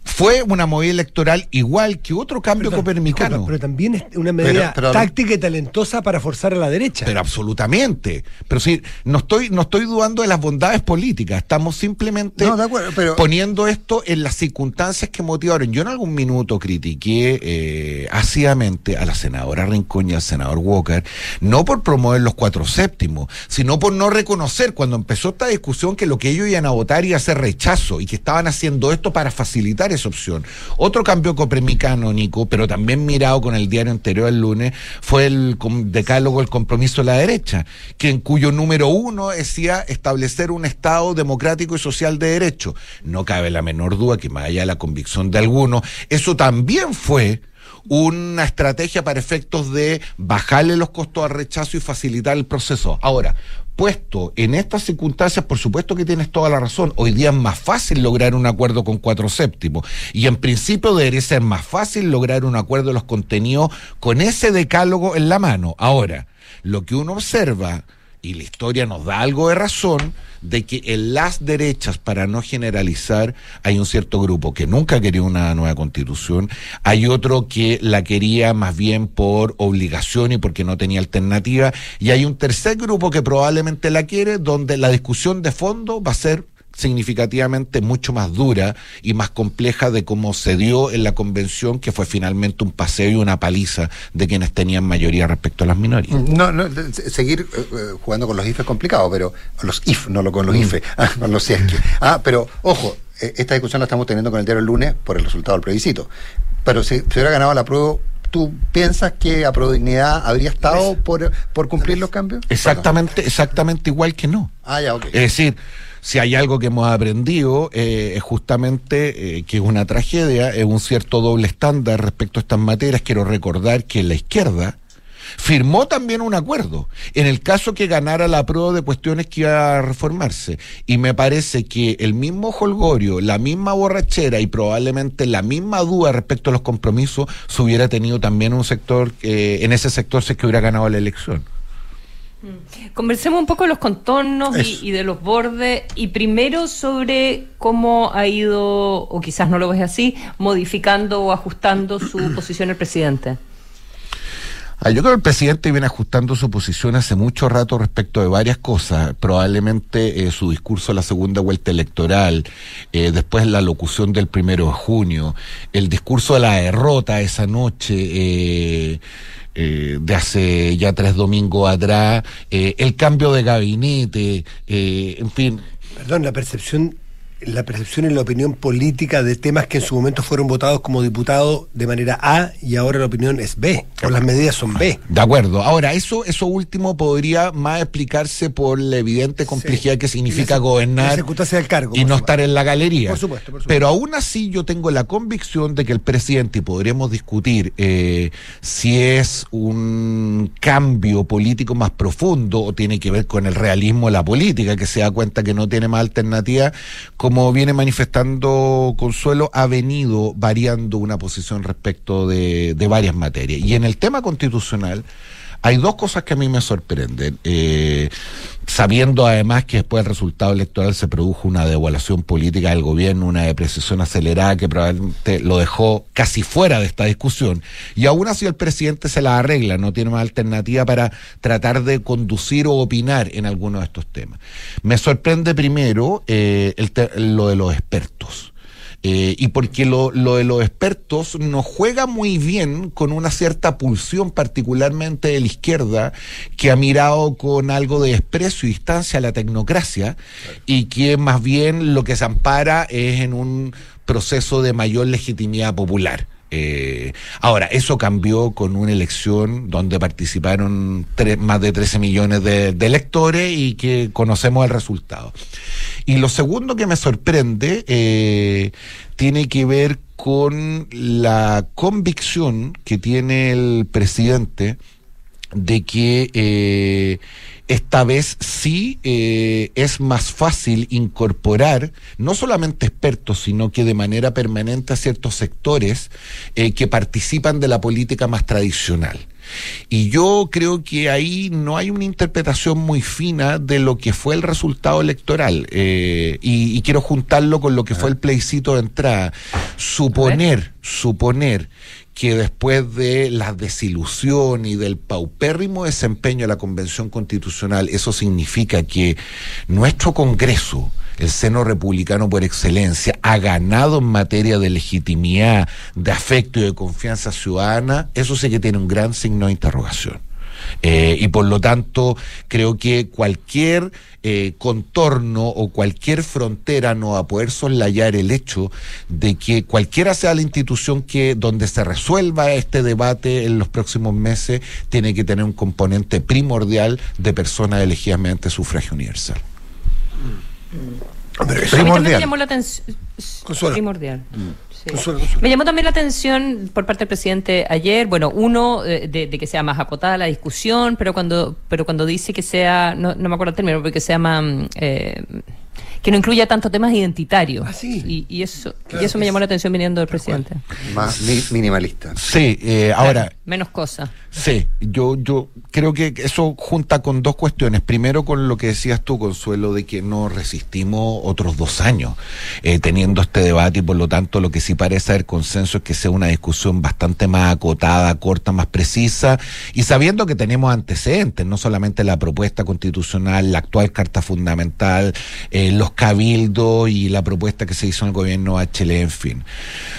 Fue una movida electoral igual que otro cambio Perdón, copernicano. pero también es una medida pero- táctica y talentosa para forzar a la derecha. Pero absolutamente. Pero sí, no estoy, no estoy dudando de las bondades políticas. Estamos simplemente No, de acuerdo, pero- poniendo esto en las circunstancias que motivaron. Yo en algún minuto critiqué eh, ácidamente a la senadora Rincón y al senador Walker, no por promover los cuatro séptimos, sino por no reconocer cuando empezó esta discusión que lo que ellos iban a votar iba a ser rechazo y que estaban haciendo esto para facilitar esa opción. Otro cambio copernicano, Nico, pero también mirado con el diario anterior al lunes, fue el decálogo El compromiso de la derecha, que en cuyo número uno decía establecer un Estado democrático y social de derecho. No cabe la menor duda que más allá de la convicción de algunos, eso también fue una estrategia para efectos de bajarle los costos al rechazo y facilitar el proceso. Ahora, puesto en estas circunstancias, por supuesto que tienes toda la razón. Hoy día es más fácil lograr un acuerdo con cuatro séptimos. Y en principio debería ser más fácil lograr un acuerdo de los contenidos con ese decálogo en la mano. Ahora, lo que uno observa, y la historia nos da algo de razón, de que en las derechas, para no generalizar, hay un cierto grupo que nunca quería una nueva constitución, hay otro que la quería más bien por obligación y porque no tenía alternativa, y hay un tercer grupo que probablemente la quiere, donde la discusión de fondo va a ser significativamente mucho más dura y más compleja de cómo se dio en la convención, que fue finalmente un paseo y una paliza de quienes tenían mayoría respecto a las minorías. No, no, se- seguir eh, eh, jugando con los if es complicado, pero los if, no lo con los ife, ah, con los si es que. Ah, pero ojo, eh, esta discusión la estamos teniendo con el diario el lunes por el resultado del plebiscito. Pero si se hubiera ganado la prueba, ¿tú piensas que a Dignidad habría estado por, por cumplir los cambios? Exactamente, exactamente igual que no. Ah, ya, ok. Es decir, si hay algo que hemos aprendido eh, es justamente eh, que es una tragedia, es un cierto doble estándar respecto a estas materias. Quiero recordar que la izquierda firmó también un acuerdo en el caso que ganara la prueba de cuestiones que iba a reformarse. Y me parece que el mismo holgorio, la misma borrachera y probablemente la misma duda respecto a los compromisos se hubiera tenido también un sector, eh, en ese sector se que hubiera ganado la elección. Conversemos un poco de los contornos y, de los bordes y primero sobre cómo ha ido, o quizás no lo ves así, modificando o ajustando su posición el presidente. Ah, yo creo que el presidente viene ajustando su posición hace mucho rato respecto de varias cosas. Probablemente eh, su discurso a la segunda vuelta electoral, eh, después la locución del primero de junio, el discurso de la derrota esa noche. eh, eh, de hace ya tres domingos atrás, eh, el cambio de gabinete, eh, en fin, Perdón, la percepción, la percepción y la opinión política de temas que en su momento fueron votados como diputados de manera A y ahora la opinión es B, o las medidas son B. De acuerdo. Ahora, eso, eso último podría más explicarse por la evidente complejidad Sí. que significa la gobernar circunstancia del cargo, y no supuesto. estar en la galería. Por supuesto, por supuesto. Pero aún así yo tengo la convicción de que el presidente, y podríamos discutir eh, si es un cambio político más profundo o tiene que ver con el realismo de la política, que se da cuenta que no tiene más alternativa, como viene manifestando Consuelo, ha venido variando una posición respecto de, de varias materias. Y en el tema constitucional hay dos cosas que a mí me sorprenden. Eh, sabiendo además que después del resultado electoral se produjo una devaluación política del gobierno, una depreciación acelerada que probablemente lo dejó casi fuera de esta discusión. Y aún así el presidente se la arregla, no tiene más alternativa para tratar de conducir o opinar en alguno de estos temas. Me sorprende primero eh, lo de los expertos. Eh, y porque lo, lo, de los expertos nos juega muy bien con una cierta pulsión, particularmente de la izquierda, que ha mirado con algo de desprecio y distancia a la tecnocracia y que más bien lo que se ampara es en un proceso de mayor legitimidad popular. Eh, ahora, eso cambió con una elección donde participaron más de 13 millones de, electores y que conocemos el resultado. Y lo segundo que me sorprende eh, tiene que ver con la convicción que tiene el presidente de que eh, esta vez sí eh, es más fácil incorporar no solamente expertos, sino que de manera permanente a ciertos sectores eh, que participan de la política más tradicional. Y yo creo que ahí no hay una interpretación muy fina de lo que fue el resultado electoral. Eh, y, y, quiero juntarlo con lo que fue el plebiscito de entrada. Suponer, suponer que después de la desilusión y del paupérrimo desempeño de la Convención Constitucional, eso significa que nuestro Congreso, el seno republicano por excelencia, ha ganado en materia de legitimidad, de afecto y de confianza ciudadana, eso sí que tiene un gran signo de interrogación. Eh, y por lo tanto, creo que cualquier eh, contorno o cualquier frontera no va a poder soslayar el hecho de que cualquiera sea la institución que donde se resuelva este debate en los próximos meses, tiene que tener un componente primordial de personas elegidas mediante sufragio universal. Primordial. Primordial. Me llamó también la atención por parte del presidente ayer, bueno, uno, eh, de, que sea más acotada la discusión, pero cuando, pero cuando dice que sea, no, no me acuerdo el término, porque se llama... Mm, eh, que no incluya tantos temas identitarios. Ah, y, eso, y eso me llamó la atención viniendo del presidente. Más minimalista. Sí, eh, ahora. Menos cosas. Sí, yo, yo creo que eso junta con dos cuestiones. Primero, con lo que decías tú, Consuelo, de que no resistimos otros dos años eh, teniendo este debate y por lo tanto lo que sí parece haber consenso es que sea una discusión bastante más acotada, corta, más precisa y sabiendo que tenemos antecedentes, no solamente la propuesta constitucional, la actual Carta Fundamental, eh, los cabildos y la propuesta que se hizo en el gobierno HL, en fin.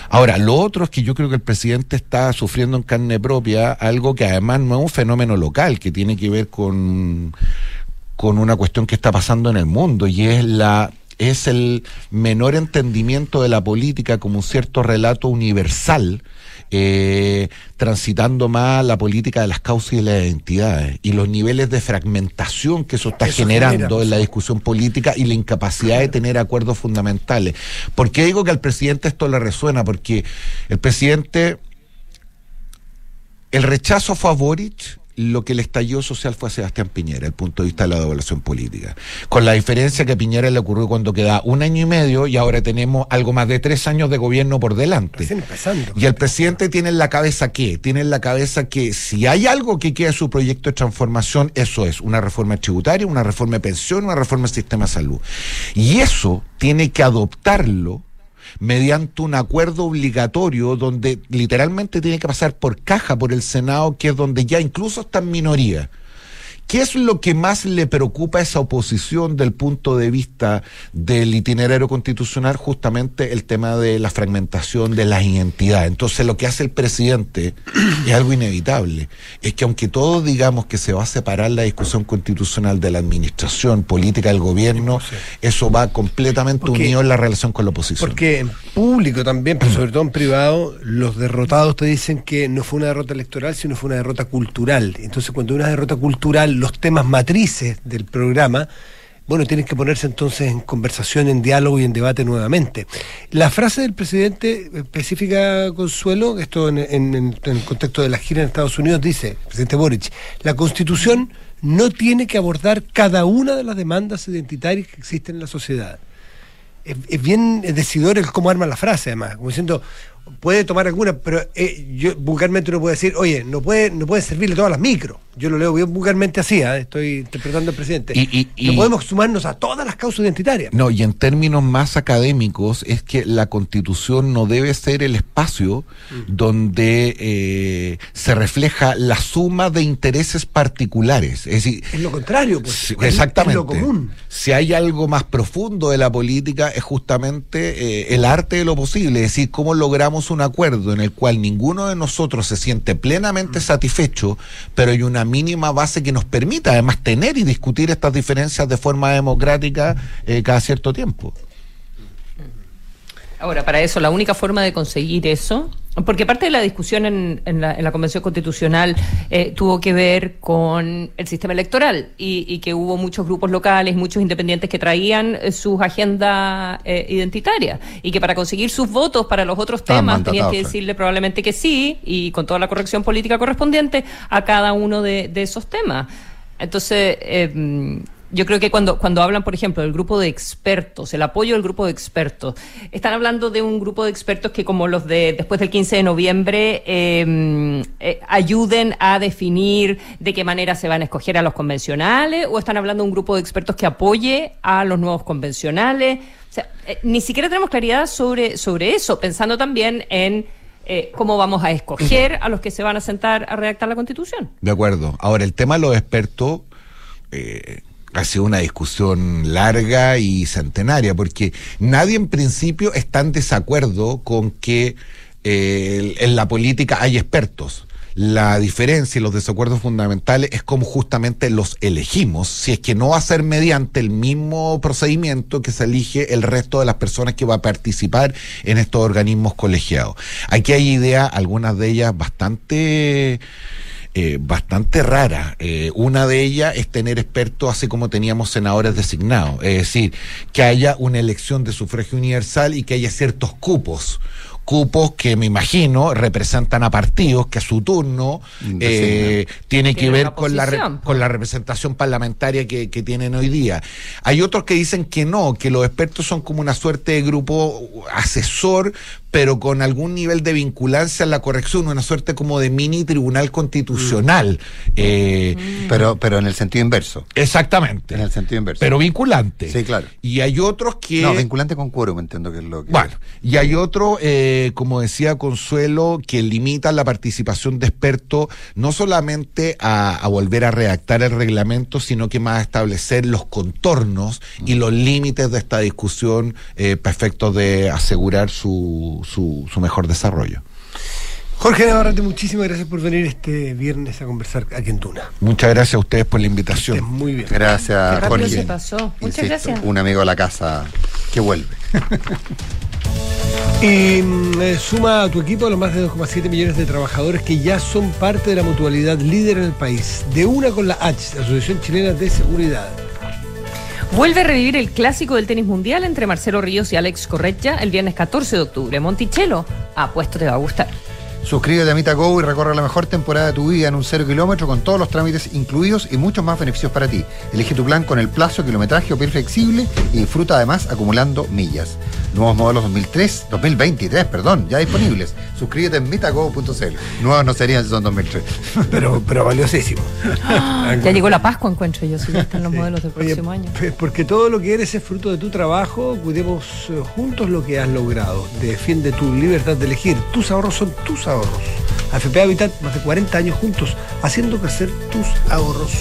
Ahora, lo otro es que yo creo que el presidente está sufriendo en carne propia algo que además no es un fenómeno local, que tiene que ver con, con una cuestión que está pasando en el mundo y es la es el menor entendimiento de la política como un cierto relato universal eh, transitando más la política de las causas y las identidades y los niveles de fragmentación que eso está generando en la discusión política y la incapacidad de tener acuerdos fundamentales. ¿Por qué digo que al presidente esto le resuena? Porque el presidente, el rechazo fue a Boric lo que el estallido social fue a Sebastián Piñera, el punto de vista de la devaluación política. Con la diferencia que a Piñera le ocurrió cuando queda un año y medio y ahora tenemos algo más de tres años de gobierno por delante. Y el presidente tiene en la cabeza qué? Tiene en la cabeza que si hay algo que queda en su proyecto de transformación, eso es una reforma tributaria, una reforma de pensión, una reforma del sistema de salud. Y eso tiene que adoptarlo mediante un acuerdo obligatorio donde literalmente tiene que pasar por caja por el Senado, que es donde ya incluso está en minoría. ¿Qué es lo que más le preocupa a esa oposición del punto de vista del itinerario constitucional? Justamente el tema de la fragmentación de las identidades. Entonces lo que hace el presidente es algo inevitable. Es que aunque todos digamos que se va a separar la discusión constitucional de la administración política del gobierno, eso va completamente unido en la relación con la oposición. Porque en público también, pero sobre todo en privado, los derrotados te dicen que no fue una derrota electoral, sino fue una derrota cultural. Entonces cuando una derrota cultural los temas matrices del programa, bueno, tienen que ponerse entonces en conversación, en diálogo y en debate nuevamente. La frase del presidente específica, Consuelo, esto en, el contexto de la gira en Estados Unidos, dice, presidente Boric, la constitución no tiene que abordar cada una de las demandas identitarias que existen en la sociedad. Es, bien decidor el cómo arma la frase, además, como diciendo, puede tomar alguna, pero eh, yo vulgarmente uno puede decir, oye, no puede, no puede servirle todas las micro. Yo lo leo bien vulgarmente así, ¿eh? estoy interpretando al presidente. Y- y- y- no podemos sumarnos a todas las causas identitarias. No, y en términos más académicos es que la constitución no debe ser el espacio donde eh, se refleja la suma de intereses particulares. Es decir, Es lo contrario, pues. Exactamente. Es lo común. Si hay algo más profundo de la política es justamente eh, el arte de lo posible, es decir, cómo logramos un acuerdo en el cual ninguno de nosotros se siente Mm. plenamente satisfecho, pero hay una mínima base que nos permita además tener y discutir estas diferencias de forma democrática eh, cada cierto tiempo. Ahora, para eso, la única forma de conseguir eso, porque parte de la discusión en, en la, en la Convención Constitucional eh, tuvo que ver con el sistema electoral y, y que hubo muchos grupos locales, muchos independientes que traían eh, sus agendas eh, identitarias y que para conseguir sus votos para los otros temas tenían que decirle probablemente que sí y con toda la corrección política correspondiente a cada uno de, de esos temas. Entonces, eh, yo creo que cuando, cuando hablan, por ejemplo, del grupo de expertos, el apoyo del grupo de expertos, están hablando de un grupo de expertos que, como los de después del 15 de noviembre, eh, eh, ayuden a definir de qué manera se van a escoger a los convencionales, o están hablando de un grupo de expertos que apoye a los nuevos convencionales. O sea, eh, ni siquiera tenemos claridad sobre, sobre eso, pensando también en eh, cómo vamos a escoger a los que se van a sentar a redactar la Constitución. De acuerdo. Ahora, el tema de los expertos eh, ha sido una discusión larga y centenaria, porque nadie en principio está en desacuerdo con que eh, en la política hay expertos. La diferencia y los desacuerdos fundamentales es cómo justamente los elegimos, si es que no va a ser mediante el mismo procedimiento que se elige el resto de las personas que va a participar en estos organismos colegiados. Aquí hay ideas, algunas de ellas bastante eh, bastante rara. Eh, una de ellas es tener expertos así como teníamos senadores designados, es decir, que haya una elección de sufragio universal y que haya ciertos cupos cupos que me imagino representan a partidos que a su turno eh, tiene que ver con la, re- posición, con la representación parlamentaria que, que tienen hoy día. Hay otros que dicen que no, que los expertos son como una suerte de grupo asesor, pero con algún nivel de vinculancia en la corrección, una suerte como de mini tribunal constitucional. Eh, Pero, pero en el sentido inverso. Exactamente. En el sentido inverso. Pero vinculante. Sí, claro. Y hay otros que... No, vinculante con quórum, entiendo que es lo que. Bueno, y hay otro, eh, como decía Consuelo, que limitan la participación de expertos no solamente a, a volver a redactar el reglamento, sino que más a establecer los contornos y los límites de esta discusión eh, para efectos de asegurar su, su, su mejor desarrollo. Jorge Navarrete, muchísimas gracias por venir este viernes a conversar aquí en Tuna. Muchas gracias a ustedes por la Estés invitación. muy bien. Gracias, Qué rápido Jorge. se pasó. Muchas gracias. Un amigo de la casa que vuelve. Y mm, eh, suma a tu equipo a los más de 2,7 millones de trabajadores que ya son parte de la mutualidad líder en el país. De una con la H, la Asociación Chilena de Seguridad. Vuelve a revivir el clásico del tenis mundial entre Marcelo Ríos y Alex Corretja el viernes 14 de octubre. Monticello, apuesto te va a gustar. Suscríbete a MitaGo y recorre la mejor temporada de tu vida en un cero kilómetro con todos los trámites incluidos y muchos más beneficios para ti. Elige tu plan con el plazo, kilometraje o piel flexible y disfruta además acumulando millas. Nuevos modelos 2003, 2023, perdón, ya disponibles. Suscríbete en mitago.cl. Nuevos no serían si son 2003. Pero, pero valiosísimo. Ya llegó la Pascua, encuentro yo, si ya están los Sí. modelos del Oye, próximo año. pues porque todo lo que eres es fruto de tu trabajo, cuidemos eh, juntos lo que has logrado. Defiende tu libertad de elegir. Tus ahorros son tus ahorros. AFP Habitat, más de 40 años juntos, haciendo crecer tus ahorros.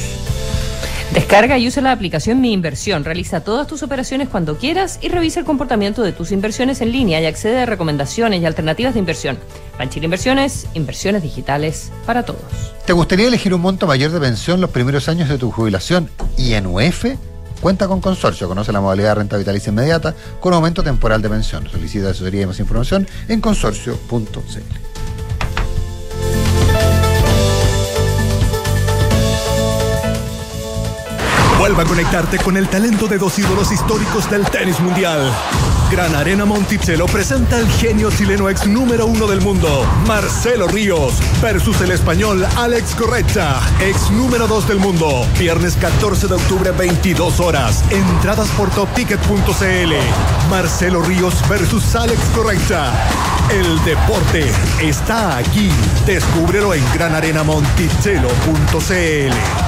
Descarga y usa la aplicación Mi Inversión. Realiza todas tus operaciones cuando quieras y revisa el comportamiento de tus inversiones en línea y accede a recomendaciones y alternativas de inversión. Banchile Inversiones, inversiones digitales para todos. ¿Te gustaría elegir un monto mayor de pensión los primeros años de tu jubilación y en UF? Cuenta con Consorcio, conoce la modalidad de renta vitalicia inmediata con aumento temporal de pensión. Solicita asesoría y más información en consorcio.cl. Vuelva a conectarte con el talento de dos ídolos históricos del tenis mundial. Gran Arena Monticello presenta al genio chileno ex número uno del mundo, Marcelo Ríos, versus el español Alex Correcha, ex número dos del mundo. Viernes 14 de octubre, 22 horas. Entradas por topticket.cl. Marcelo Ríos versus Alex Correcha. El deporte está aquí. Descúbrelo en granarenamonticello.cl.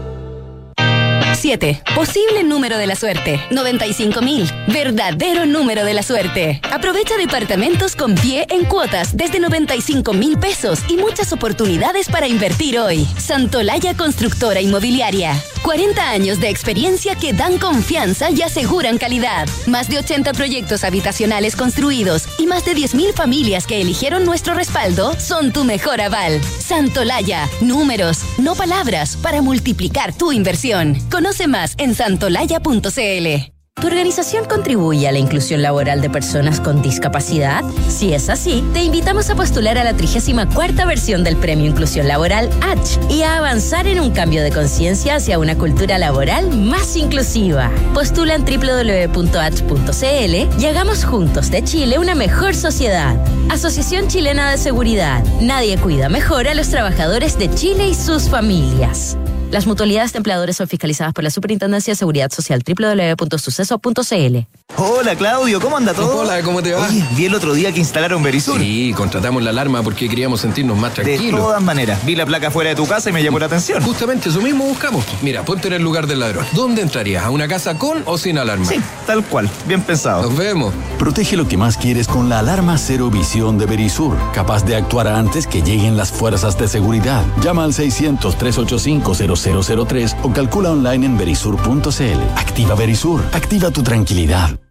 7. Posible número de la suerte. 95.000. Verdadero número de la suerte. Aprovecha departamentos con pie en cuotas desde 95 mil pesos y muchas oportunidades para invertir hoy. Santolaya Constructora Inmobiliaria. 40 años de experiencia que dan confianza y aseguran calidad. Más de 80 proyectos habitacionales construidos y más de 10.000 familias que eligieron nuestro respaldo son tu mejor aval. Santolaya. Números, no palabras, para multiplicar tu inversión. Conoce más en santolaya.cl. ¿Tu organización contribuye a la inclusión laboral de personas con discapacidad? Si es así, te invitamos a postular a la 34 versión del Premio Inclusión Laboral H y a avanzar en un cambio de conciencia hacia una cultura laboral más inclusiva. Postula en www.h.cl y hagamos juntos de Chile una mejor sociedad. Asociación Chilena de Seguridad. Nadie cuida mejor a los trabajadores de Chile y sus familias. Las mutualidades de empleadores son fiscalizadas por la Superintendencia de Seguridad Social www.suceso.cl. Hola Claudio, ¿cómo anda todo? Hola, ¿cómo te va? Oye, vi el otro día que instalaron Verisur. Sí, contratamos la alarma porque queríamos sentirnos más tranquilos. De todas maneras, vi la placa fuera de tu casa y me llamó la atención. Justamente eso mismo buscamos. Mira, ponte en el lugar del ladrón. ¿Dónde entrarías? ¿A una casa con o sin alarma? Sí, tal cual. Bien pensado. Nos vemos. Protege lo que más quieres con la alarma Cero Visión de Verisur, capaz de actuar antes que lleguen las fuerzas de seguridad. Llama al 600-385-0003 o calcula online en verisur.cl. Activa Verisur. Activa tu tranquilidad.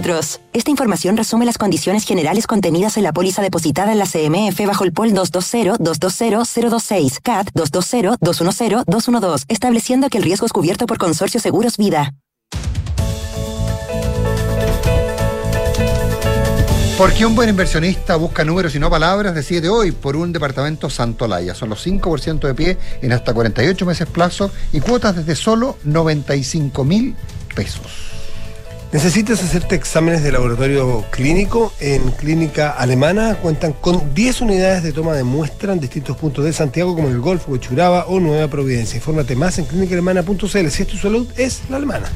Esta información resume las condiciones generales contenidas en la póliza depositada en la CMF bajo el POL 220-220-026, CAT 220-210-212, estableciendo que el riesgo es cubierto por Consorcio Seguros Vida. Porque un buen inversionista busca números y no palabras, decide hoy por un departamento Santolaya. Son los 5% de pie en hasta 48 meses plazo y cuotas desde solo 95 mil pesos. ¿Necesitas hacerte exámenes de laboratorio clínico? En Clínica Alemana cuentan con 10 unidades de toma de muestra en distintos puntos de Santiago, como el Golfo, Churaba o Nueva Providencia. Infórmate más en clínicaalemana.cl. Si es tu salud, es la alemana.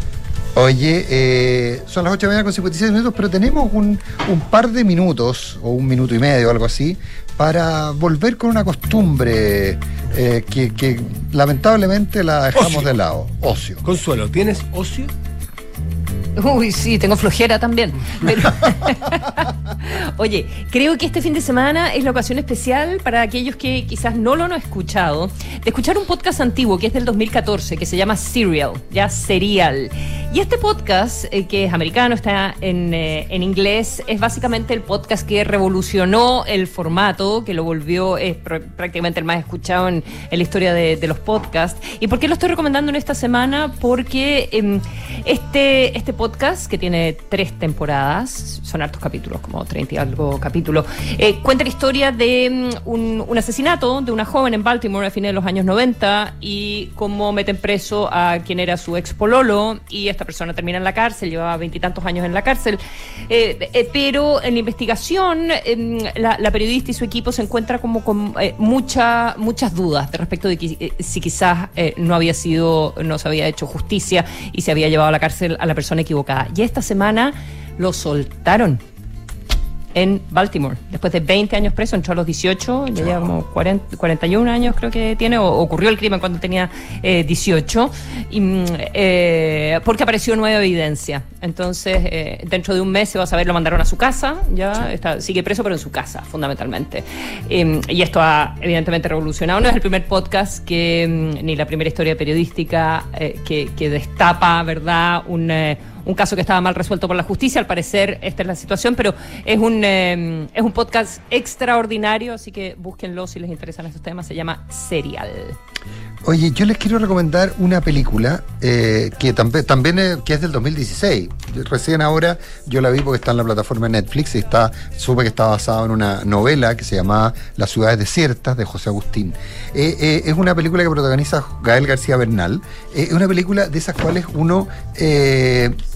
Oye, eh, son las 8 de la mañana con 56 minutos, pero tenemos un, un, par de minutos, o un minuto y medio, o algo así, para volver con una costumbre eh, que, que, lamentablemente la dejamos ocio. de lado. Ocio. Consuelo, ¿tienes ocio? Uy, sí, tengo flojera también. Pero- Oye, creo que este fin de semana es la ocasión especial para aquellos que quizás no lo han escuchado, de escuchar un podcast antiguo que es del 2014, que se llama Serial, ya Serial. Y este podcast, eh, que es americano, está en, eh, en inglés, es básicamente el podcast que revolucionó el formato, que lo volvió es pr- prácticamente el más escuchado en, en la historia de, de los podcasts. ¿Y por qué lo estoy recomendando en esta semana? Porque em, este, este podcast, que tiene tres temporadas, son hartos capítulos, como 30 y algo capítulos, eh, cuenta la historia de mm, un, asesinato de una joven en Baltimore a fines de los años 90 y cómo meten preso a quien era su ex pololo y esta persona termina en la cárcel, llevaba veintitantos años en la cárcel. Eh, eh, pero en la investigación, em, la, periodista y su equipo se encuentra como con mucha- muchas dudas de respecto de que, si quizás no había sido, no se había hecho justicia y se había llevado a la cárcel a la persona equivocada. Y esta semana lo soltaron en Baltimore. Después de 20 años preso, entró a los 18, ya lleva como 40, 41 años creo que tiene, o ocurrió el crimen cuando tenía eh, 18, y, mm, eh, porque apareció nueva evidencia. Entonces, eh, dentro de un mes se va a saber, lo mandaron a su casa, ya está, sigue preso, pero en su casa, fundamentalmente. Eh, y esto ha evidentemente revolucionado. No es el primer podcast que, mm, ni la primera historia periodística eh, que, que destapa, ¿verdad?, un... eh, un caso que estaba mal resuelto por la justicia. Al parecer, esta es la situación, pero es un, eh, es un podcast extraordinario, así que búsquenlo si les interesan estos temas. Se llama Serial. Oye, yo les quiero recomendar una película eh, que también, es, que es del 2016. Recién ahora yo la vi porque está en la plataforma Netflix y está, supe que está basada en una novela que se llama Las ciudades desiertas de José Agustín. Eh, eh, es una película que protagoniza Gael García Bernal. Eh, es una película de esas cuales uno,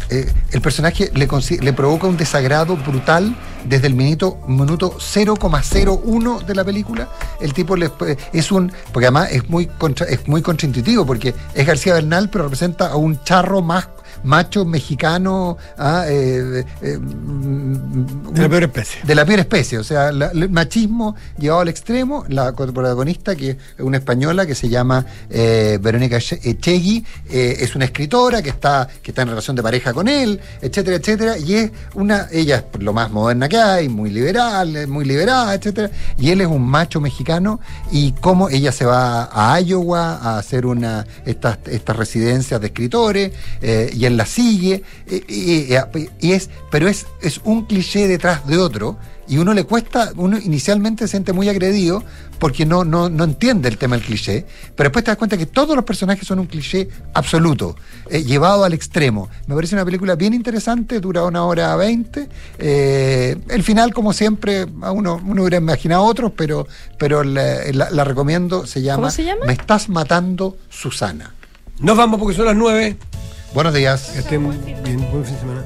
eh, el personaje le, le provoca un desagrado brutal desde el minuto, minuto 0,01 de la película. El tipo le, es un, porque además es muy, contra- es muy contraintuitivo, porque es García Bernal, pero representa a un charro más macho mexicano ah, eh, eh, mm, De la peor especie. de la peor especie, o sea, la- el machismo llevado al extremo, la protagonista, que es una española que se llama eh, Verónica Eche- Echegui, es una escritora que está, que está en relación de pareja con él, etcétera, etcétera, y es una, ella es lo más moderna que hay, muy liberal, muy liberada, etcétera, y él es un macho mexicano, y cómo ella se va a Iowa a hacer una, estas, estas residencias de escritores, y él la sigue, eh, y, y- y es, pero es, es un cliché detrás de otro, y uno le cuesta, uno inicialmente se siente muy agredido porque no, no, no entiende el tema del cliché, pero después te das cuenta que todos los personajes son un cliché absoluto, eh, llevado al extremo. Me parece una película bien interesante, dura una hora veinte. eh, el final, como siempre, a uno, uno hubiera imaginado otros, pero, pero la, la- la recomiendo, se llama, ¿Cómo se llama? Me estás matando, Susana. Nos vamos porque son las 9. Buenos días. Que estén bien, buen fin de semana.